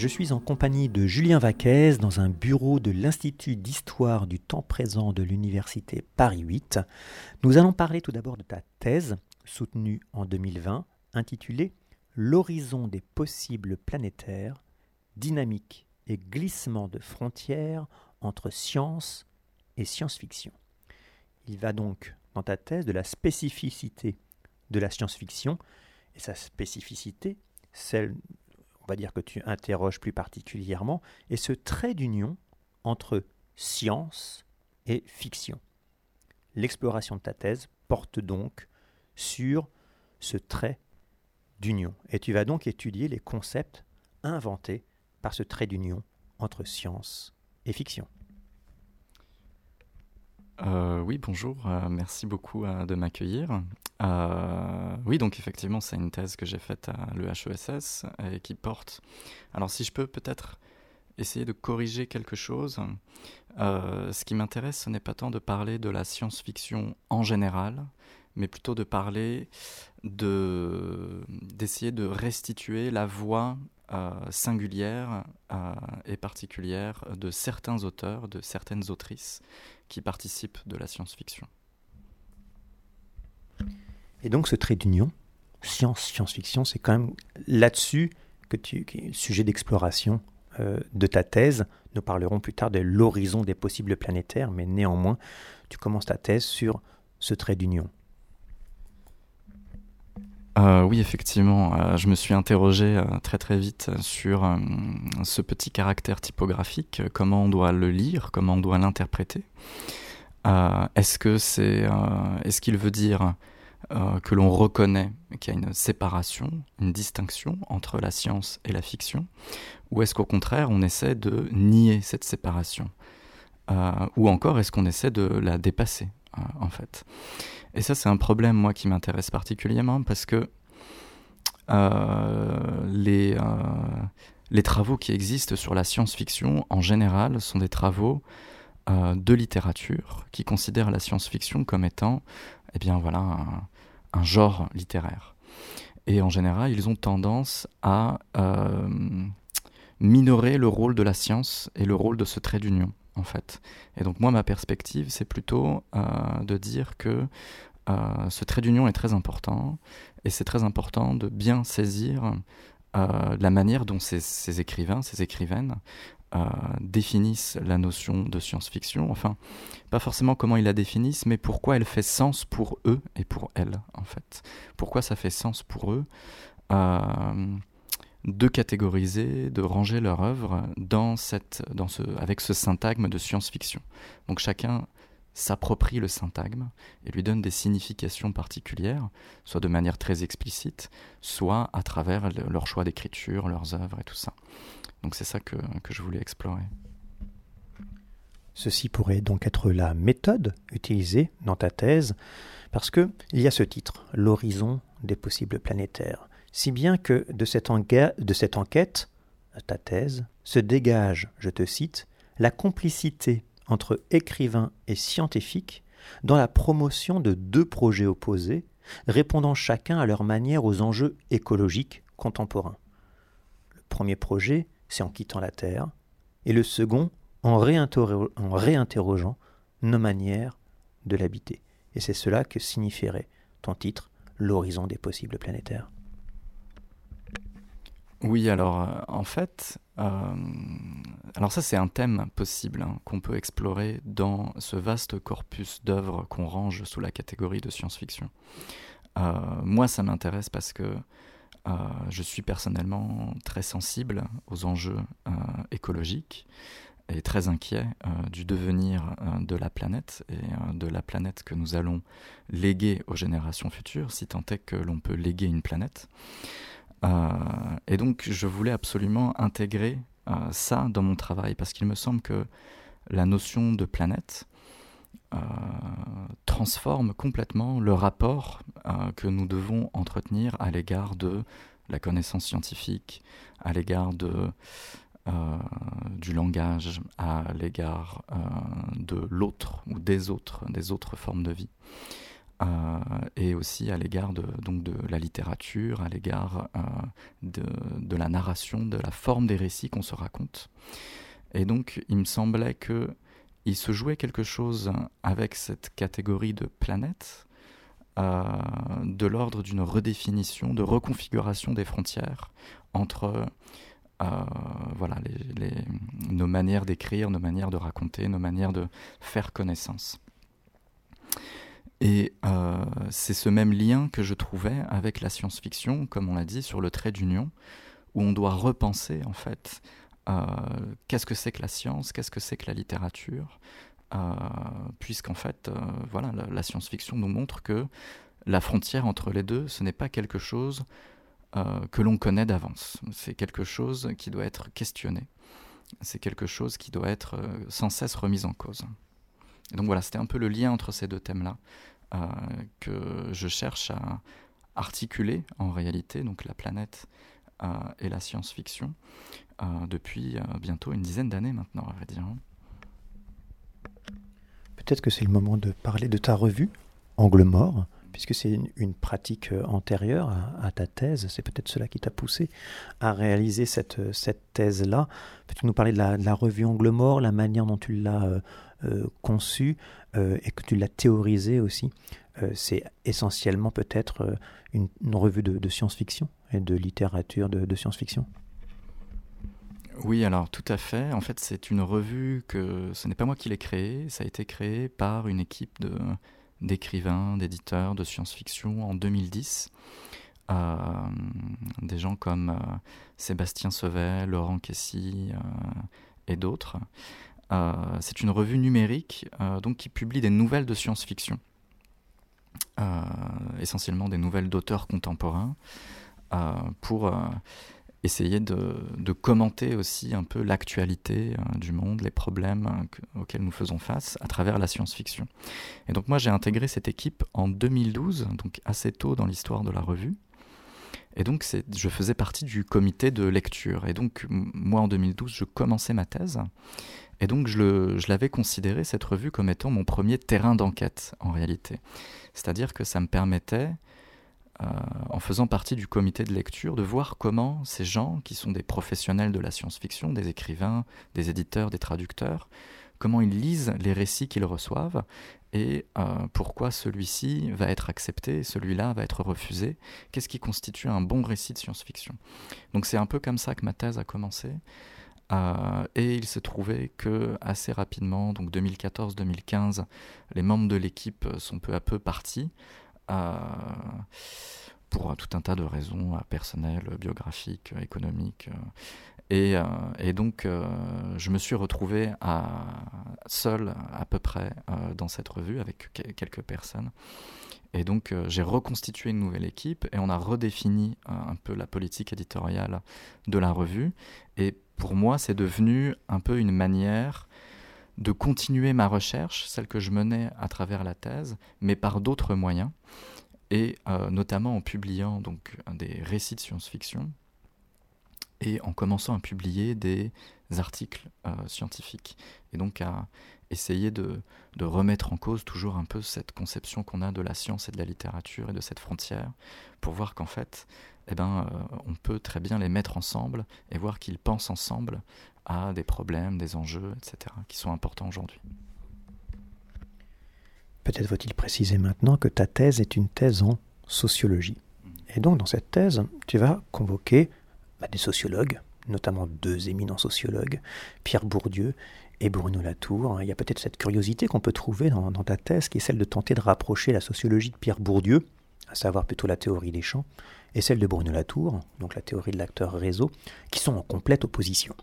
Speaker 2: Je suis en compagnie de Julien Vaquez dans un bureau de l'Institut d'histoire du temps présent de l'Université Paris 8. Nous allons parler tout d'abord de ta thèse, soutenue en 2020, intitulée L'horizon des possibles planétaires, dynamique et glissement de frontières entre science et science-fiction. Il va donc dans ta thèse de la spécificité de la science-fiction et sa spécificité, celle, on va dire que tu interroges plus particulièrement, est ce trait d'union entre science et fiction. L'exploration de ta thèse porte donc sur ce trait d'union et tu vas donc étudier les concepts inventés par ce trait d'union entre science et fiction.
Speaker 7: Euh, oui, bonjour, euh, merci beaucoup euh, de m'accueillir. oui, donc effectivement, c'est une thèse que j'ai faite à l'EHESS et qui porte. Alors, si je peux peut-être essayer de corriger quelque chose, ce qui m'intéresse, ce n'est pas tant de parler de la science-fiction en général, mais plutôt de parler de d'essayer de restituer la voix singulière et particulière de certains auteurs, de certaines autrices qui participent de la science-fiction.
Speaker 2: Et donc ce trait d'union, science, science-fiction, c'est quand même là-dessus que tu, qui est le sujet d'exploration euh, de ta thèse. Nous parlerons plus tard de l'horizon des possibles planétaires, mais néanmoins, tu commences ta thèse sur ce trait d'union.
Speaker 7: Euh, oui, effectivement, euh, je me suis interrogé très très vite sur ce petit caractère typographique, comment on doit le lire, comment on doit l'interpréter. est-ce est-ce qu'il veut dire euh, que l'on reconnaît qu'il y a une séparation, une distinction entre la science et la fiction, ou est-ce qu'au contraire on essaie de nier cette séparation, euh, ou encore est-ce qu'on essaie de la dépasser euh, en fait? Et ça c'est un problème moi qui m'intéresse particulièrement parce que les, les travaux qui existent sur la science-fiction en général sont des travaux de littérature qui considèrent la science-fiction comme étant eh bien voilà un genre littéraire. Et en général, ils ont tendance à euh, minorer le rôle de la science et le rôle de ce trait d'union, en fait. Et donc moi, ma perspective, c'est plutôt euh, de dire que euh, ce trait d'union est très important, et c'est très important de bien saisir la manière dont ces, écrivains, ces écrivaines définissent la notion de science-fiction. Enfin, pas forcément comment ils la définissent, mais pourquoi elle fait sens pour eux et pour elles, en fait. Pourquoi ça fait sens pour eux euh, de catégoriser, de ranger leur œuvre dans cette, dans ce, avec ce syntagme de science-fiction. Donc chacun s'approprie le syntagme et lui donne des significations particulières, soit de manière très explicite, soit à travers leur choix d'écriture, leurs œuvres et tout ça. Donc c'est ça que, je voulais explorer.
Speaker 2: Ceci pourrait donc être la méthode utilisée dans ta thèse, parce que il y a ce titre, l'horizon des possibles planétaires, si bien que de cette, enquête, ta thèse, se dégage, je te cite, la complicité entre écrivains et scientifiques dans la promotion de deux projets opposés, répondant chacun à leur manière aux enjeux écologiques contemporains. Le premier projet c'est en quittant la Terre, et le second en, réinterrogeant nos manières de l'habiter. Et c'est cela que signifierait ton titre, L'horizon des possibles planétaires.
Speaker 7: Oui, alors euh, en fait, euh, alors ça c'est un thème possible hein, qu'on peut explorer dans ce vaste corpus d'œuvres qu'on range sous la catégorie de science-fiction. Euh, moi ça m'intéresse parce que je suis personnellement très sensible aux enjeux écologiques et très inquiet du devenir de la planète et de la planète que nous allons léguer aux générations futures, si tant est que l'on peut léguer une planète. Et donc je voulais absolument intégrer ça dans mon travail parce qu'il me semble que la notion de planète euh, transforme complètement le rapport euh, que nous devons entretenir à l'égard de la connaissance scientifique, à l'égard de euh, du langage, à l'égard de l'autre ou des autres, des autres formes de vie. Et aussi à l'égard de, donc de la littérature, à l'égard de, de, la narration, de la forme des récits qu'on se raconte. Et donc, il me semblait que il se jouait quelque chose avec cette catégorie de planète, euh, de l'ordre d'une redéfinition, de reconfiguration des frontières entre euh, voilà, nos manières d'écrire, nos manières de raconter, nos manières de faire connaissance. Et euh, c'est ce même lien que je trouvais avec la science-fiction, comme on l'a dit, sur le trait d'union, où on doit repenser en fait euh, qu'est-ce que c'est que la science, qu'est-ce que c'est que la littérature, euh, puisqu'en fait, euh, voilà, la, science-fiction nous montre que la frontière entre les deux, ce n'est pas quelque chose que l'on connaît d'avance. C'est quelque chose qui doit être questionné. C'est quelque chose qui doit être sans cesse remis en cause. Donc voilà, c'était un peu le lien entre ces deux thèmes-là que je cherche à articuler en réalité, donc la planète et la science-fiction, euh, depuis euh, bientôt une dizaine d'années maintenant, à vrai dire.
Speaker 2: Peut-être que c'est le moment de parler de ta revue, Angle Mort, puisque c'est une, pratique euh, antérieure à, ta thèse, c'est peut-être cela qui t'a poussé à réaliser cette, cette thèse-là. Peux-tu nous parler de la, revue Angle Mort, la manière dont tu l'as conçue et que tu l'as théorisée aussi C'est essentiellement peut-être une, revue de, science-fiction et de littérature de science-fiction
Speaker 7: oui, alors tout à fait. En fait, c'est une revue que ce n'est pas moi qui l'ai créée, ça a été créé par une équipe d'écrivains, d'éditeurs de science-fiction en 2010. Euh, des gens comme euh, Sébastien Sevet, Laurent Kessy euh, et d'autres. C'est une revue numérique donc qui publie des nouvelles de science-fiction, essentiellement des nouvelles d'auteurs contemporains, pour essayer de, commenter aussi un peu l'actualité euh, du monde, les problèmes euh, auxquels nous faisons face à travers la science-fiction. Et donc moi j'ai intégré cette équipe en 2012, donc assez tôt dans l'histoire de la revue. Et donc je faisais partie du comité de lecture. Et donc moi en 2012 je commençais ma thèse. Et donc je l'avais considéré cette revue comme étant mon premier terrain d'enquête en réalité. C'est-à-dire que ça me permettait euh, en faisant partie du comité de lecture, de voir comment ces gens, qui sont des professionnels de la science-fiction, des écrivains, des éditeurs, des traducteurs, comment ils lisent les récits qu'ils reçoivent et euh, pourquoi celui-ci va être accepté, celui-là va être refusé, qu'est-ce qui constitue un bon récit de science-fiction? Donc c'est un peu comme ça que ma thèse a commencé. Euh, et il se trouvait que assez rapidement, donc 2014-2015, les membres de l'équipe sont peu à peu partis pour tout un tas de raisons euh, personnelles, biographiques, économiques. Euh, et, euh, donc, je me suis retrouvé seul à peu près dans cette revue avec quelques personnes. Et donc, j'ai reconstitué une nouvelle équipe et on a redéfini un peu la politique éditoriale de la revue. Et pour moi, c'est devenu un peu une manière de continuer ma recherche, celle que je menais à travers la thèse, mais par d'autres moyens, et euh, notamment en publiant donc des récits de science-fiction et en commençant à publier des articles euh, scientifiques, et donc à essayer de, de, remettre en cause toujours un peu cette conception qu'on a de la science et de la littérature et de cette frontière, pour voir qu'en fait, eh ben, euh, on peut très bien les mettre ensemble et voir qu'ils pensent ensemble à des problèmes, des enjeux, etc., qui sont importants aujourd'hui.
Speaker 2: Peut-être faut-il préciser maintenant que ta thèse est une thèse en sociologie. Et donc dans cette thèse, tu vas convoquer bah, des sociologues, notamment deux éminents sociologues, Pierre Bourdieu et Bruno Latour. Il y a peut-être cette curiosité qu'on peut trouver dans, dans, ta thèse, qui est celle de tenter de rapprocher la sociologie de Pierre Bourdieu, à savoir plutôt la théorie des champs, et celle de Bruno Latour, donc la théorie de l'acteur réseau, qui sont en complète opposition.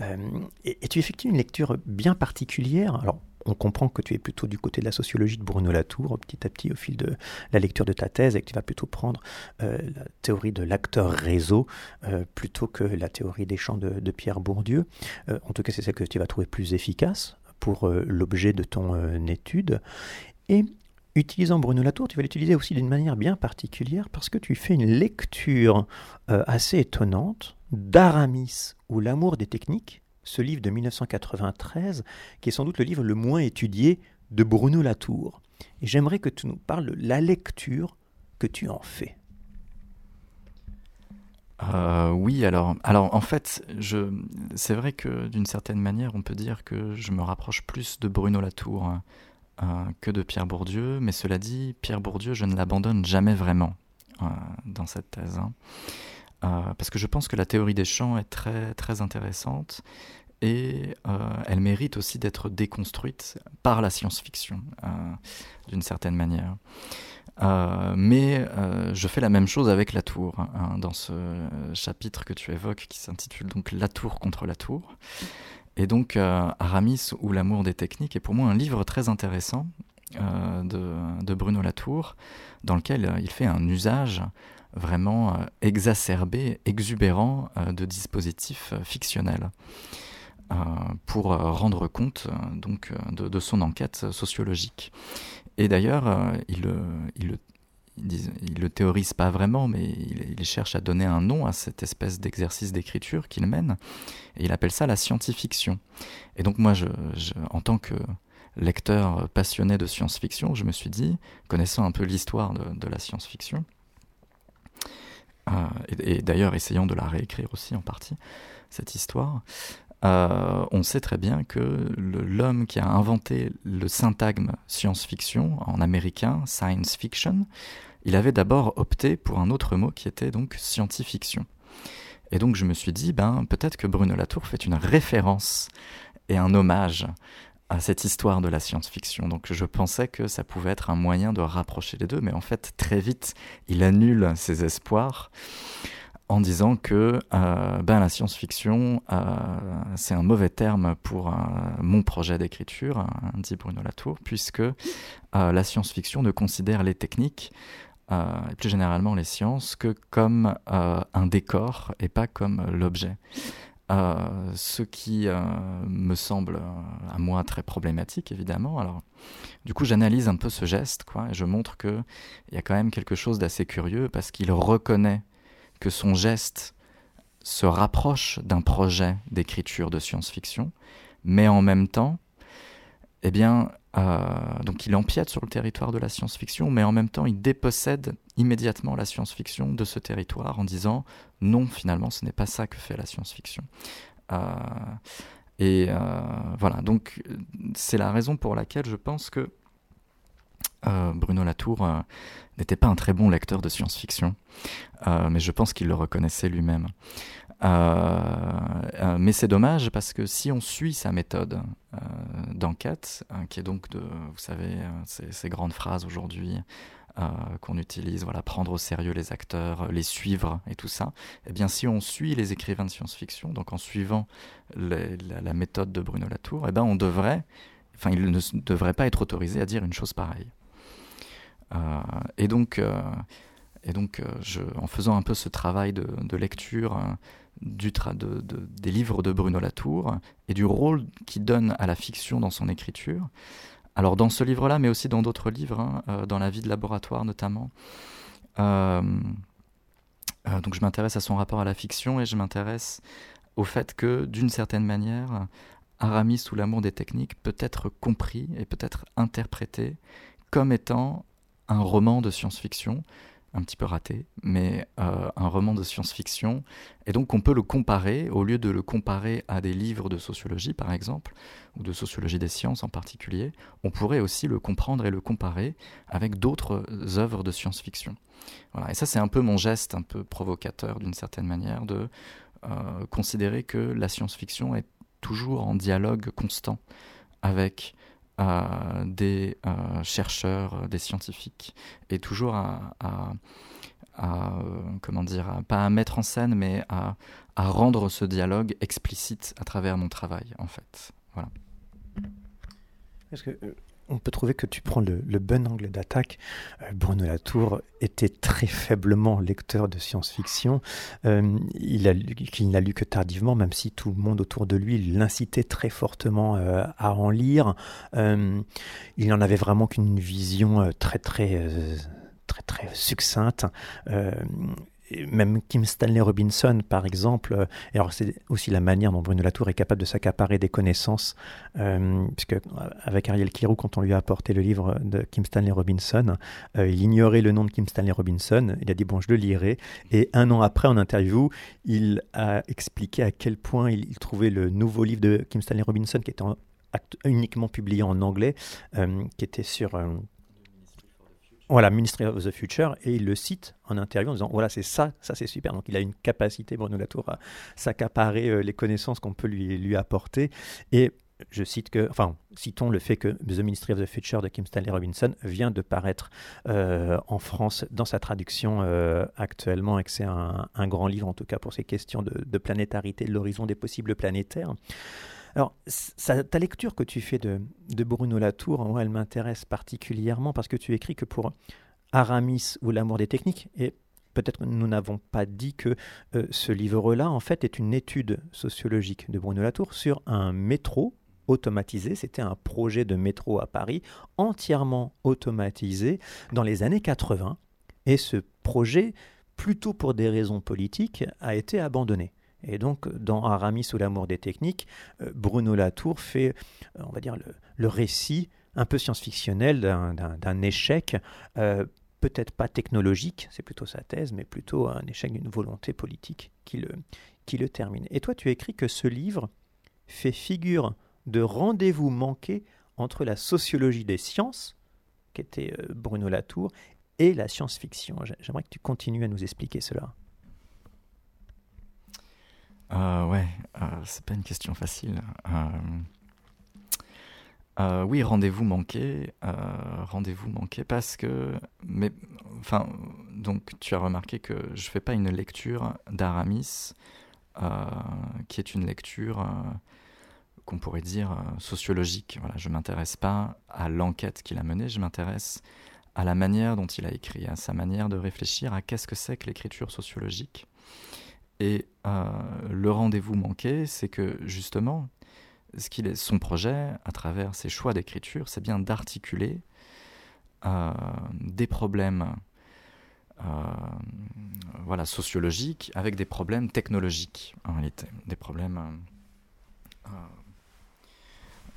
Speaker 2: Euh, et, tu effectues une lecture bien particulière. Alors, on comprend que tu es plutôt du côté de la sociologie de Bruno Latour, petit à petit au fil de la lecture de ta thèse, et que tu vas plutôt prendre euh, la théorie de l'acteur réseau euh, plutôt que la théorie des champs de, Pierre Bourdieu. en tout cas, c'est celle que tu vas trouver plus efficace pour l'objet de ton étude. Et utilisant Bruno Latour, tu vas l'utiliser aussi d'une manière bien particulière parce que tu fais une lecture euh, assez étonnante d'Aramis ou L'amour des techniques, ce livre de 1993, qui est sans doute le livre le moins étudié de Bruno Latour. Et j'aimerais que tu nous parles de la lecture que tu en fais.
Speaker 7: Euh, oui, alors, alors en fait, c'est vrai que d'une certaine manière, on peut dire que je me rapproche plus de Bruno Latour hein, que de Pierre Bourdieu, mais cela dit, Pierre Bourdieu, je ne l'abandonne jamais vraiment euh, dans cette thèse, hein. parce que je pense que la théorie des champs est très très intéressante et elle mérite aussi d'être déconstruite par la science-fiction, d'une certaine manière. Euh, mais euh, je fais la même chose avec la tour hein, dans ce chapitre que tu évoques qui s'intitule donc La tour contre la tour. Et donc euh, Aramis ou l'amour des techniques est pour moi un livre très intéressant de, de, Bruno Latour dans lequel il fait un usage vraiment exacerbé, exubérant de dispositifs fictionnels. pour rendre compte donc de, de, son enquête sociologique. Et d'ailleurs, euh, il, il, il, le théorise pas vraiment, mais il, cherche à donner un nom à cette espèce d'exercice d'écriture qu'il mène, et il appelle ça la scientifiction. Et donc moi, en tant que lecteur passionné de science-fiction, je me suis dit, connaissant un peu l'histoire de, la science-fiction, euh, et, et d'ailleurs essayant de la réécrire aussi en partie, cette histoire, euh, on sait très bien que l'homme qui a inventé le syntagme science-fiction en américain, science fiction, il avait d'abord opté pour un autre mot qui était donc scientifiction. Et donc je me suis dit, ben peut-être que Bruno Latour fait une référence et un hommage à cette histoire de la science-fiction. Donc je pensais que ça pouvait être un moyen de rapprocher les deux, mais en fait très vite il annule ses espoirs en disant que euh, ben, la science-fiction, euh, c'est un mauvais terme pour euh, mon projet d'écriture, hein, dit Bruno Latour, puisque la science-fiction ne considère les techniques, et plus généralement les sciences, que comme un décor et pas comme l'objet. ce qui me semble à moi très problématique, évidemment. Alors, du coup, j'analyse un peu ce geste, quoi, et je montre qu'il y a quand même quelque chose d'assez curieux parce qu'il reconnaît que son geste se rapproche d'un projet d'écriture de science-fiction, mais en même temps, eh bien, euh, donc il empiète sur le territoire de la science-fiction, mais en même temps, il dépossède immédiatement la science-fiction de ce territoire en disant non, finalement, ce n'est pas ça que fait la science-fiction. Euh, et euh, voilà, donc c'est la raison pour laquelle je pense que Bruno Latour n'était pas un très bon lecteur de science-fiction, mais je pense qu'il le reconnaissait lui-même. Euh, euh, mais c'est dommage parce que si on suit sa méthode d'enquête, qui est donc de, vous savez, ces, grandes phrases aujourd'hui qu'on utilise, voilà, prendre au sérieux les acteurs, les suivre et tout ça, eh bien si on suit les écrivains de science-fiction, donc en suivant la, méthode de Bruno Latour, eh ben on devrait, enfin il ne devrait pas être autorisé à dire une chose pareille. Euh, et donc, euh, et donc euh, en faisant un peu ce travail de, lecture du de, des livres de Bruno Latour et du rôle qu'il donne à la fiction dans son écriture, alors dans ce livre-là, mais aussi dans d'autres livres, hein, dans la vie de laboratoire notamment. donc je m'intéresse à son rapport à la fiction et je m'intéresse au fait que d'une certaine manière, Aramis ou l'amour des techniques peut être compris et peut être interprété comme étant un roman de science-fiction, un petit peu raté, mais euh, un roman de science-fiction. Et donc on peut le comparer, au lieu de le comparer à des livres de sociologie par exemple, ou de sociologie des sciences en particulier, on pourrait aussi le comprendre et le comparer avec d'autres œuvres de science-fiction. Voilà. Et ça c'est un peu mon geste un peu provocateur d'une certaine manière de euh, considérer que la science-fiction est toujours en dialogue constant avec des euh, chercheurs, des scientifiques, et toujours à, euh, comment dire, pas à mettre en scène, mais à, rendre ce dialogue explicite à travers mon travail, en fait. Voilà.
Speaker 2: Est-ce que euh, on peut trouver que tu prends le, bon angle d'attaque. Euh, Bruno Latour était très faiblement lecteur de science-fiction. Euh, il n'a lu que tardivement, même si tout le monde autour de lui l'incitait très fortement euh, à en lire. il n'en avait vraiment qu'une vision très très très très succincte même Kim Stanley Robinson, par exemple, euh, et alors c'est aussi la manière dont Bruno Latour est capable de s'accaparer des connaissances, euh, puisque euh, avec Ariel Kirou, quand on lui a apporté le livre de Kim Stanley Robinson, il ignorait le nom de Kim Stanley Robinson, il a dit bon, je le lirai, et un an après, en interview, il a expliqué à quel point il, trouvait le nouveau livre de Kim Stanley Robinson, qui était uniquement publié en anglais, qui était sur voilà, Ministry of the Future, et il le cite en interview en disant voilà, c'est ça, ça c'est super. Donc il a une capacité, Bruno Latour, à s'accaparer euh, les connaissances qu'on peut lui, lui apporter. Et je cite que, enfin, citons le fait que The Ministry of the Future de Kim Stanley Robinson vient de paraître euh, en France dans sa traduction euh, actuellement et que c'est un, grand livre, en tout cas pour ces questions de, de planétarité, de l'horizon des possibles planétaires. Alors, ta lecture que tu fais de, Bruno Latour, elle m'intéresse particulièrement parce que tu écris que pour Aramis ou l'amour des techniques, et peut-être nous n'avons pas dit que euh, ce livre-là, en fait, est une étude sociologique de Bruno Latour sur un métro automatisé. C'était un projet de métro à Paris entièrement automatisé dans les années 80. Et ce projet, plutôt pour des raisons politiques, a été abandonné. Et donc, dans Aramis ou l'amour des techniques, euh, Bruno Latour fait, euh, on va dire, le, récit un peu science-fictionnel d'un échec, euh, peut-être pas technologique, c'est plutôt sa thèse, mais plutôt un échec d'une volonté politique qui le, qui le termine. Et toi, tu écris que ce livre fait figure de rendez-vous manqué entre la sociologie des sciences, qui était Bruno Latour, et la science-fiction. J'aimerais que tu continues à nous expliquer cela.
Speaker 7: Euh, ouais, euh, c'est pas une question facile. Euh, oui, rendez-vous manqué, rendez-vous manqué parce que, mais, enfin, donc tu as remarqué que je fais pas une lecture d'Aramis, qui est une lecture qu'on pourrait dire sociologique. Voilà, je m'intéresse pas à l'enquête qu'il a menée, je m'intéresse à la manière dont il a écrit, à sa manière de réfléchir à qu'est-ce que c'est que l'écriture sociologique. Et euh, le rendez-vous manqué, c'est que justement, ce qu'il est, son projet, à travers ses choix d'écriture, c'est bien d'articuler euh, des problèmes euh, voilà, sociologiques avec des problèmes technologiques, en réalité. Des problèmes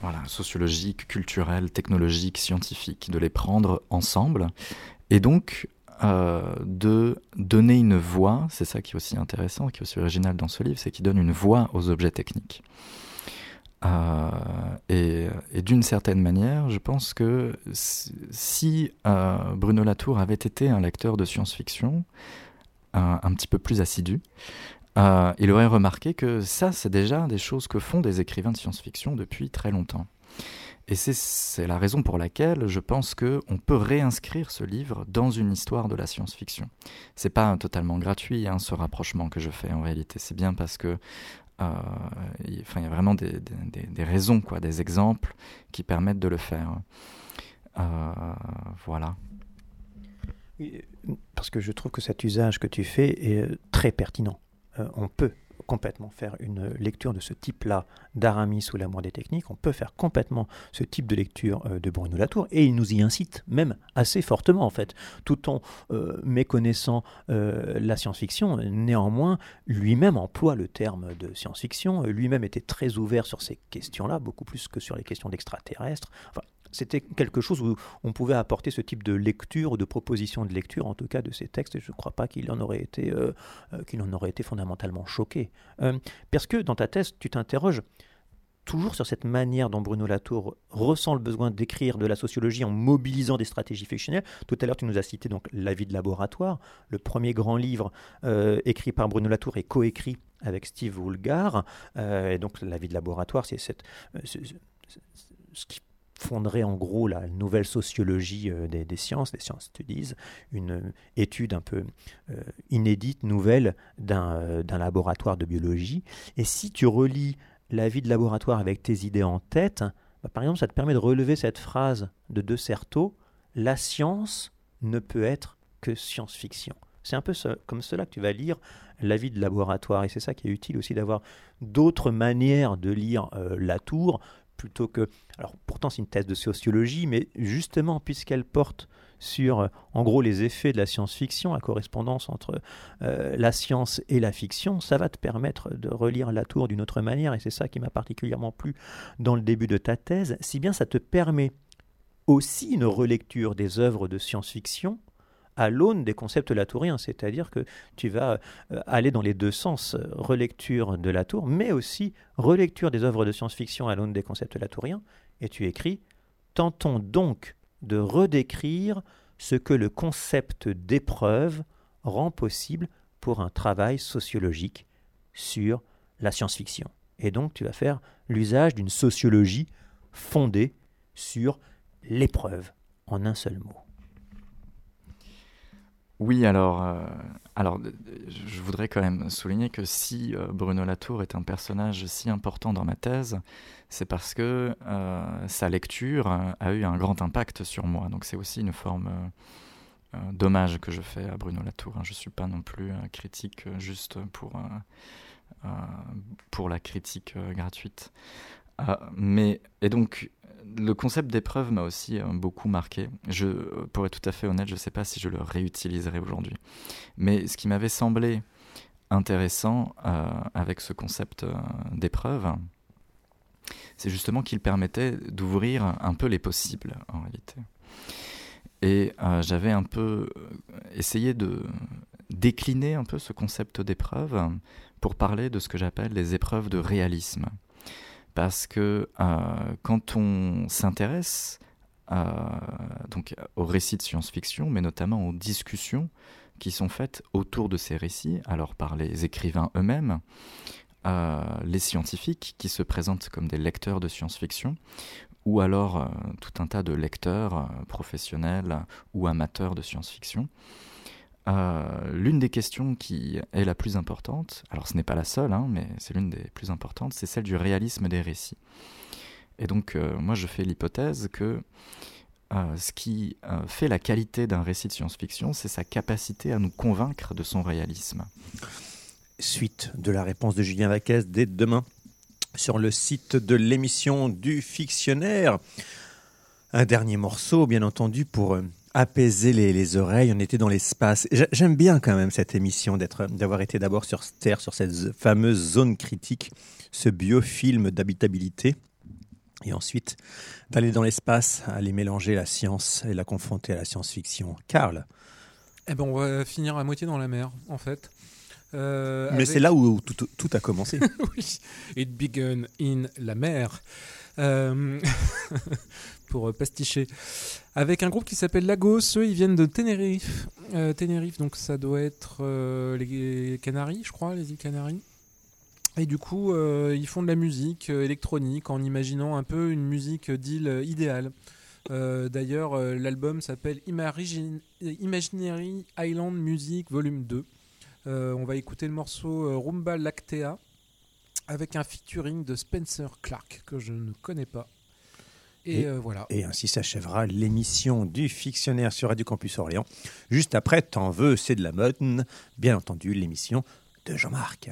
Speaker 7: voilà, sociologiques, culturels, technologiques, scientifiques, de les prendre ensemble. Et donc, euh, de donner une voix, c'est ça qui est aussi intéressant, qui est aussi original dans ce livre, c'est qu'il donne une voix aux objets techniques. Euh, et, d'une certaine manière, je pense que si euh, Bruno Latour avait été un lecteur de science-fiction un, petit peu plus assidu, il aurait remarqué que ça, c'est déjà des choses que font des écrivains de science-fiction depuis très longtemps. Et c'est la raison pour laquelle je pense qu'on peut réinscrire ce livre dans une histoire de la science-fiction. C'est pas totalement gratuit hein, ce rapprochement que je fais en réalité. C'est bien parce que euh, il, y a vraiment des, raisons, quoi, des exemples qui permettent de le faire. Euh, voilà.
Speaker 2: parce que je trouve que cet usage que tu fais est très pertinent. Euh, on peut complètement faire une lecture de ce type-là d'Aramis ou l'amour des techniques, on peut faire complètement ce type de lecture euh, de Bruno Latour, et il nous y incite même assez fortement en fait, tout en euh, méconnaissant euh, la science-fiction, néanmoins lui-même emploie le terme de science-fiction, lui-même était très ouvert sur ces questions-là, beaucoup plus que sur les questions d'extraterrestres. C'était quelque chose où on pouvait apporter ce type de lecture ou de proposition de lecture, en tout cas de ces textes, et je ne crois pas qu'il en aurait été, euh, euh, en aurait été fondamentalement choqué. Euh, parce que dans ta thèse, tu t'interroges toujours sur cette manière dont Bruno Latour ressent le besoin d'écrire de la sociologie en mobilisant des stratégies fictionnelles. Tout à l'heure, tu nous as cité donc La vie de laboratoire, le premier grand livre écrit par Bruno Latour et coécrit avec Steve Woolgar. et donc, La vie de laboratoire, c'est cette, ce qui fonderait en gros la nouvelle sociologie euh, des, sciences, des sciences studies, une étude un peu euh, inédite, nouvelle euh, d'un laboratoire de biologie. Et si tu relis la vie de laboratoire avec tes idées en tête, bah, par exemple, ça te permet de relever cette phrase de De Certeau, la science ne peut être que science-fiction. C'est un peu comme cela que tu vas lire la vie de laboratoire. Et c'est ça qui est utile aussi d'avoir d'autres manières de lire la tour plutôt que... Alors pourtant c'est une thèse de sociologie, mais justement puisqu'elle porte sur, euh, en gros, les effets de la science-fiction, la correspondance entre euh, la science et la fiction, ça va te permettre de relire la tour d'une autre manière, et c'est ça qui m'a particulièrement plu dans le début de ta thèse, si bien ça te permet aussi une relecture des œuvres de science-fiction à l'aune des concepts latouriens, c'est-à-dire que tu vas euh, aller dans les deux sens, relecture de la tour, mais aussi relecture des œuvres de science-fiction à l'aune des concepts latouriens, et tu écris Tentons donc de redécrire ce que le concept d'épreuve rend possible pour un travail sociologique sur la science-fiction. Et donc tu vas faire l'usage d'une sociologie fondée sur l'épreuve, en un seul mot.
Speaker 7: Oui, alors, euh, je voudrais quand même souligner que si euh, Bruno Latour est un personnage si important dans ma thèse, c'est parce que euh, sa lecture a eu un grand impact sur moi. Donc c'est aussi une forme d'hommage que je fais à Bruno Latour. Hein. Je ne suis pas non plus critique juste pour, pour la critique gratuite. mais, et donc, le concept d'épreuve m'a aussi euh, beaucoup marqué. Je, pour être tout à fait honnête, je ne sais pas si je le réutiliserai aujourd'hui. Mais ce qui m'avait semblé intéressant euh, avec ce concept euh, d'épreuve, c'est justement qu'il permettait d'ouvrir un peu les possibles en réalité. Et j'avais un peu essayé de décliner un peu ce concept d'épreuve pour parler de ce que j'appelle les épreuves de réalisme parce que euh, quand on s'intéresse euh, aux récits de science-fiction, mais notamment aux discussions qui sont faites autour de ces récits, alors par les écrivains eux-mêmes, euh, les scientifiques qui se présentent comme des lecteurs de science-fiction, ou alors tout un tas de lecteurs professionnels ou amateurs de science-fiction, euh, l'une des questions qui est la plus importante, alors ce n'est pas la seule, hein, mais c'est l'une des plus importantes, c'est celle du réalisme des récits. Et donc euh, moi je fais l'hypothèse que euh, ce qui fait la qualité d'un récit de science-fiction, c'est sa capacité à nous convaincre de son réalisme.
Speaker 2: Suite de la réponse de Julien Vaquez dès demain sur le site de l'émission du fictionnaire. Un dernier morceau, bien entendu, pour apaiser les, oreilles. On était dans l'espace. J'aime bien quand même cette émission d'être, d'avoir été d'abord sur Terre, sur cette fameuse zone critique, ce biofilm d'habitabilité, et ensuite d'aller dans l'espace, aller mélanger la science et la confronter à la science-fiction. Karl.
Speaker 1: Eh ben, on va finir à moitié dans la mer, en fait.
Speaker 2: Euh, Mais c'est là où tout, tout a commencé.
Speaker 1: oui, it began in la mer. Euh, pour pasticher. Avec un groupe qui s'appelle Lagos, eux ils viennent de Tenerife. Euh, Tenerife, donc ça doit être euh, les Canaries, je crois, les îles Canaries. Et du coup, ils font de la musique électronique en imaginant un peu une musique d'île idéale. D'ailleurs, l'album s'appelle Imaginary Island Music Volume 2. on va écouter le morceau Rumba Lactea avec un featuring de Spencer Clark que je ne connais pas. Et, euh, voilà.
Speaker 2: Et ainsi s'achèvera l'émission du Fictionnaire sur Radio Campus Orléans. Juste après, T'en veux, c'est de la mode. Bien entendu, l'émission de Jean-Marc.